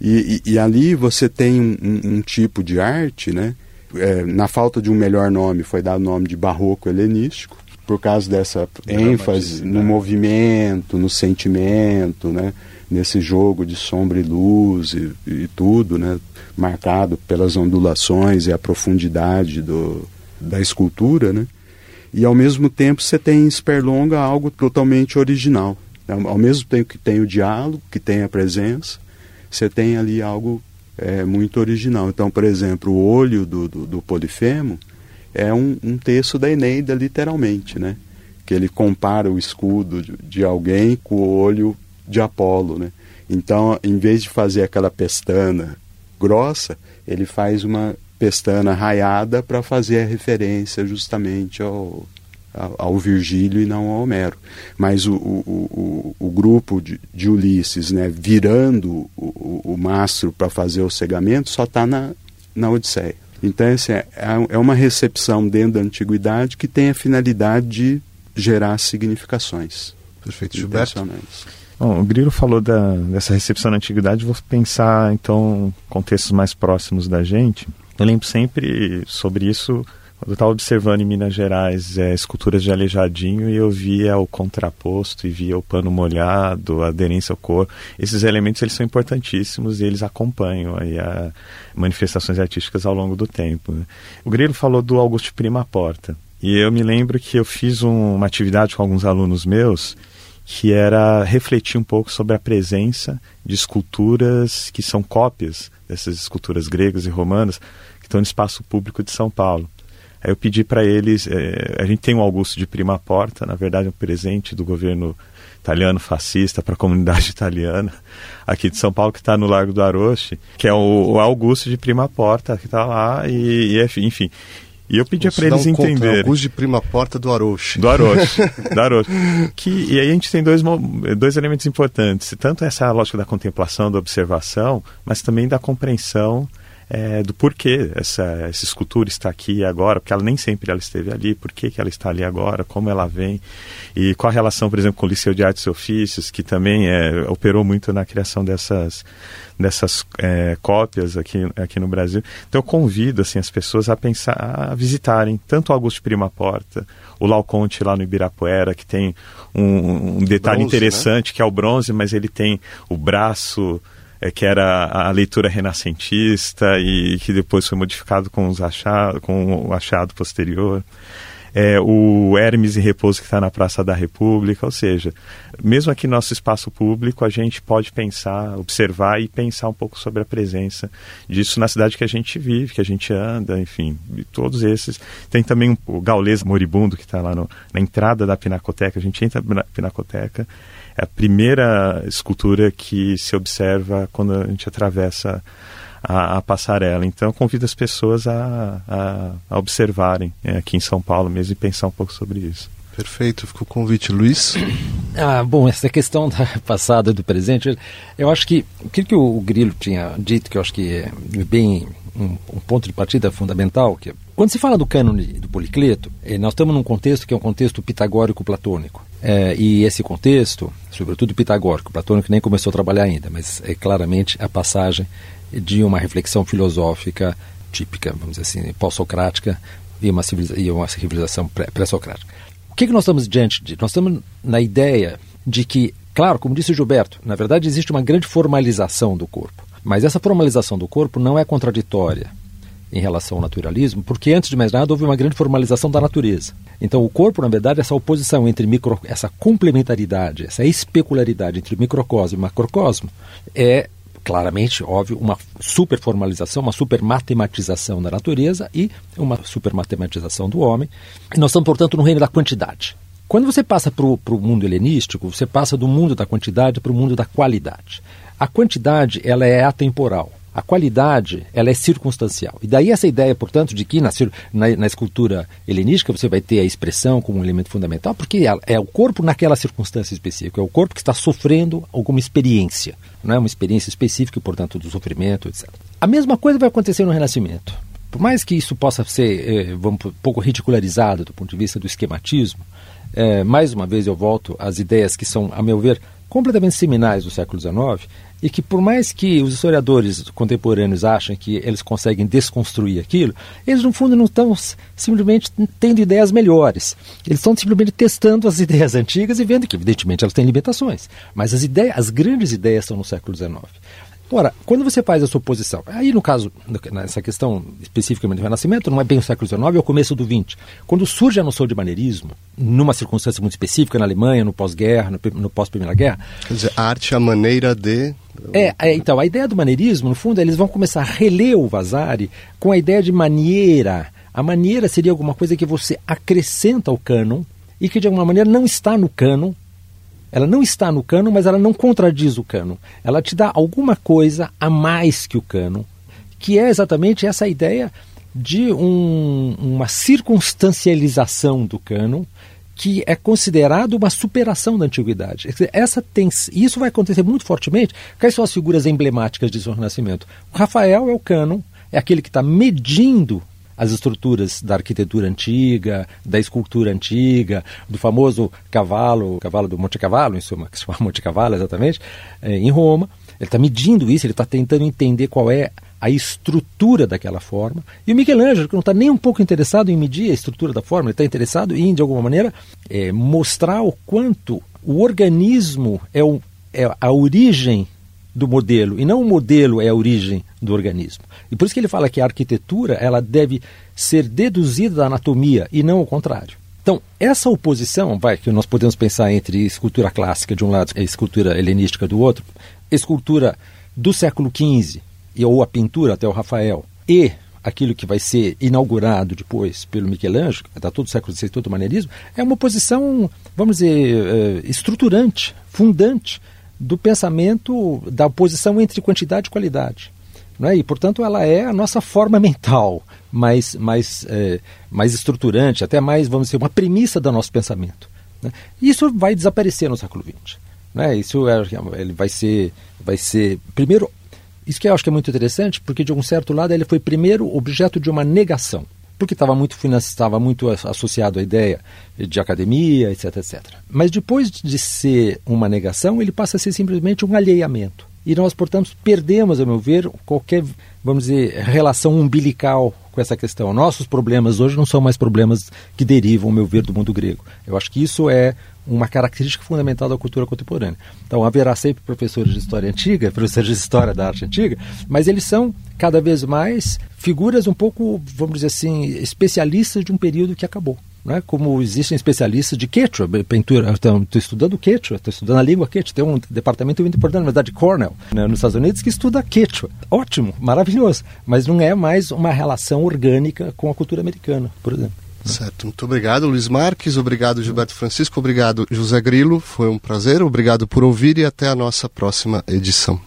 E, e, e, ali você tem um, um, um tipo de arte, né? É, na falta de um melhor nome, foi dado o nome de barroco helenístico, por causa dessa ênfase no movimento, no sentimento, né? nesse jogo de sombra e luz e, e tudo, né? Marcado pelas ondulações e a profundidade do, da escultura, né? E ao mesmo tempo você tem em Sperlonga algo totalmente original. Ao mesmo tempo que tem o diálogo, que tem a presença, você tem ali algo é, muito original. Então, por exemplo, o olho do, do, do Polifemo é um, um, texto da Eneida, literalmente, né? Que ele compara o escudo de, de alguém com o olho de Apolo, né? Então, em vez de fazer aquela pestana grossa, ele faz uma pestana raiada para fazer a referência justamente ao, ao, ao, Virgílio e não ao Homero. Mas o, o, o, o grupo de, de, Ulisses, né, virando o, o mastro para fazer o cegamento, só está na, na Odisseia. Então, assim, é, é uma recepção dentro da antiguidade que tem a finalidade de gerar significações. Perfeito, Gilberto. Bom, o Grilo falou da, dessa recepção na antiguidade, vou pensar então contextos mais próximos da gente. Eu lembro sempre sobre isso quando eu estava observando em Minas Gerais é, esculturas de aleijadinho e eu via o contraposto e via o pano molhado, a aderência ao cor. Esses elementos eles são importantíssimos e eles acompanham aí a manifestações artísticas ao longo do tempo. Né? O Grilo falou do Augusto Prima Porta e eu me lembro que eu fiz um, uma atividade com alguns alunos meus que era refletir um pouco sobre a presença de esculturas que são cópias dessas esculturas gregas e romanas que estão no espaço público de São Paulo. Aí eu pedi para eles, é, a gente tem um Augusto de Prima Porta, na verdade um presente do governo italiano fascista para a comunidade italiana aqui de São Paulo que está no Largo do Aroche, que é o, o Augusto de Prima Porta que está lá e, e, enfim e eu pedia para eles um entenderem. Augusto de Prima Porta do Aroche. Do Aroche. do Aroche. Que, e aí a gente tem dois, dois elementos importantes. Tanto essa lógica da contemplação, da observação, mas também da compreensão é, do porquê essa, essa escultura está aqui agora, porque ela nem sempre ela esteve ali, por que, ela está ali agora, como ela vem, e qual a relação, por exemplo, com o Liceu de Artes e Ofícios, que também é, operou muito na criação dessas, dessas é, cópias aqui, aqui no Brasil. Então eu convido assim, as pessoas a pensar, a visitarem tanto o Augusto Prima Porta, o Lauconte lá no Ibirapuera, que tem um, um detalhe bronze, né? interessante, né? que é o bronze, mas ele tem o braço é, que era a leitura renascentista e que depois foi modificado com, os achado, com o achado posterior. É, o Hermes em Repouso que está na Praça da República, ou seja, mesmo aqui no nosso espaço público, a gente pode pensar, observar e pensar um pouco sobre a presença disso na cidade que a gente vive, que a gente anda, enfim, todos esses. Tem também o Gaulês Moribundo, que está lá no, na entrada da Pinacoteca, a gente entra na Pinacoteca, é a primeira escultura que se observa quando a gente atravessa a, a passarela. Então, convido as pessoas a, a, a observarem é, aqui em São Paulo mesmo e pensar um pouco sobre isso. Perfeito, ficou o convite, Luiz. Ah, bom, essa questão da passada e do presente, eu acho que o que o Grilo tinha dito, que eu acho que é bem um, um ponto de partida fundamental, que quando se fala do cânone do Policleto, eh, nós estamos num contexto que é um contexto pitagórico-platônico. É, e esse contexto, sobretudo pitagórico, platônico nem começou a trabalhar ainda, mas é claramente a passagem de uma reflexão filosófica típica, vamos dizer assim, pós-socrática e uma, civiliza uma civilização pré-socrática. O que, que nós estamos diante de? Nós estamos na ideia de que, claro, como disse Gilberto, na verdade existe uma grande formalização do corpo. Mas essa formalização do corpo não é contraditória em relação ao naturalismo, porque antes de mais nada houve uma grande formalização da natureza. Então o corpo, na verdade, essa oposição entre micro, essa complementaridade, essa especularidade entre microcosmo e macrocosmo é claramente, óbvio, uma superformalização, uma supermatematização da natureza e uma supermatematização do homem. E nós estamos, portanto, no reino da quantidade. Quando você passa para o mundo helenístico, você passa do mundo da quantidade para o mundo da qualidade. A quantidade ela é atemporal. A qualidade ela é circunstancial. E daí essa ideia, portanto, de que na, na, na, escultura helenística você vai ter a expressão como um elemento fundamental, porque é, o corpo naquela circunstância específica, é o corpo que está sofrendo alguma experiência, não é uma experiência específica, portanto, do sofrimento, etc. A mesma coisa vai acontecer no Renascimento. Por mais que isso possa ser eh, vamos, um pouco ridicularizado do ponto de vista do esquematismo, eh, mais uma vez eu volto às ideias que são, a meu ver, completamente seminais do século XIX e que por mais que os historiadores contemporâneos achem que eles conseguem desconstruir aquilo, eles no fundo não estão simplesmente tendo ideias melhores. Eles estão simplesmente testando as ideias antigas e vendo que evidentemente elas têm limitações, mas as ideias, as grandes ideias estão no século XIX. Ora, quando você faz a sua posição, aí no caso, nessa questão especificamente do Renascimento, não é bem o século XIX, é o começo do XX. Quando surge a noção de maneirismo, numa circunstância muito específica, na Alemanha, no pós-guerra, no, no pós-Primeira Guerra. Quer dizer, a arte é a maneira de. É, é, então, a ideia do maneirismo, no fundo, eles vão começar a reler o Vasari com a ideia de maneira. A maneira seria alguma coisa que você acrescenta ao cânon e que de alguma maneira não está no cânon, ela não está no cano, mas ela não contradiz o cano. Ela te dá alguma coisa a mais que o cano, que é exatamente essa ideia de um, uma circunstancialização do cano que é considerado uma superação da antiguidade. Essa tem, isso vai acontecer muito fortemente. Quais são as figuras emblemáticas de São Renascimento? O Rafael é o cano, é aquele que está medindo as estruturas da arquitetura antiga, da escultura antiga, do famoso cavalo, cavalo do Monte Cavallo, em suma, que se chama Monte Cavallo exatamente, é, em Roma. Ele está medindo isso, ele está tentando entender qual é a estrutura daquela forma. E o Michelangelo, que não está nem um pouco interessado em medir a estrutura da forma, ele está interessado em, de alguma maneira, é, mostrar o quanto o organismo é, o, é a origem do modelo e não o modelo é a origem do organismo. E por isso que ele fala que a arquitetura ela deve ser deduzida da anatomia e não o contrário. Então, essa oposição, vai, que nós podemos pensar entre escultura clássica de um lado e escultura helenística do outro, escultura do século XV ou a pintura até o Rafael e aquilo que vai ser inaugurado depois pelo Michelangelo, da todo o século XVI, todo o maneirismo, é uma oposição, vamos dizer, eh, estruturante, fundante do pensamento da oposição entre quantidade e qualidade. Não é? E, portanto, ela é a nossa forma mental mais, mais, é, mais estruturante, até mais, vamos dizer, uma premissa do nosso pensamento. Né? Isso vai desaparecer no século XX. Né? Isso é, ele vai ser, vai ser, primeiro, isso que eu acho que é muito interessante, porque de um certo lado ele foi primeiro objeto de uma negação porque estava muito, estava muito associado à ideia de academia, etc, etc. Mas depois de ser uma negação, ele passa a ser simplesmente um alheiamento. E nós, portanto, perdemos, a meu ver, qualquer, vamos dizer, relação umbilical com essa questão. Nossos problemas hoje não são mais problemas que derivam, a meu ver, do mundo grego. Eu acho que isso é uma característica fundamental da cultura contemporânea. Então, haverá sempre professores de história antiga, professores de história da arte antiga, mas eles são cada vez mais figuras um pouco, vamos dizer assim, especialistas de um período que acabou. Né? Como existem especialistas de Quechua, pintura, estou estudando Quechua, estou estudando a língua Quechua, tem um departamento muito importante na verdade, Cornell, né, nos Estados Unidos, que estuda Quechua. Ótimo, maravilhoso, mas não é mais uma relação orgânica com a cultura americana, por exemplo. Certo, muito obrigado, Luiz Marques, obrigado, Gilberto Francisco, obrigado, José Grilo, foi um prazer, obrigado por ouvir e até a nossa próxima edição.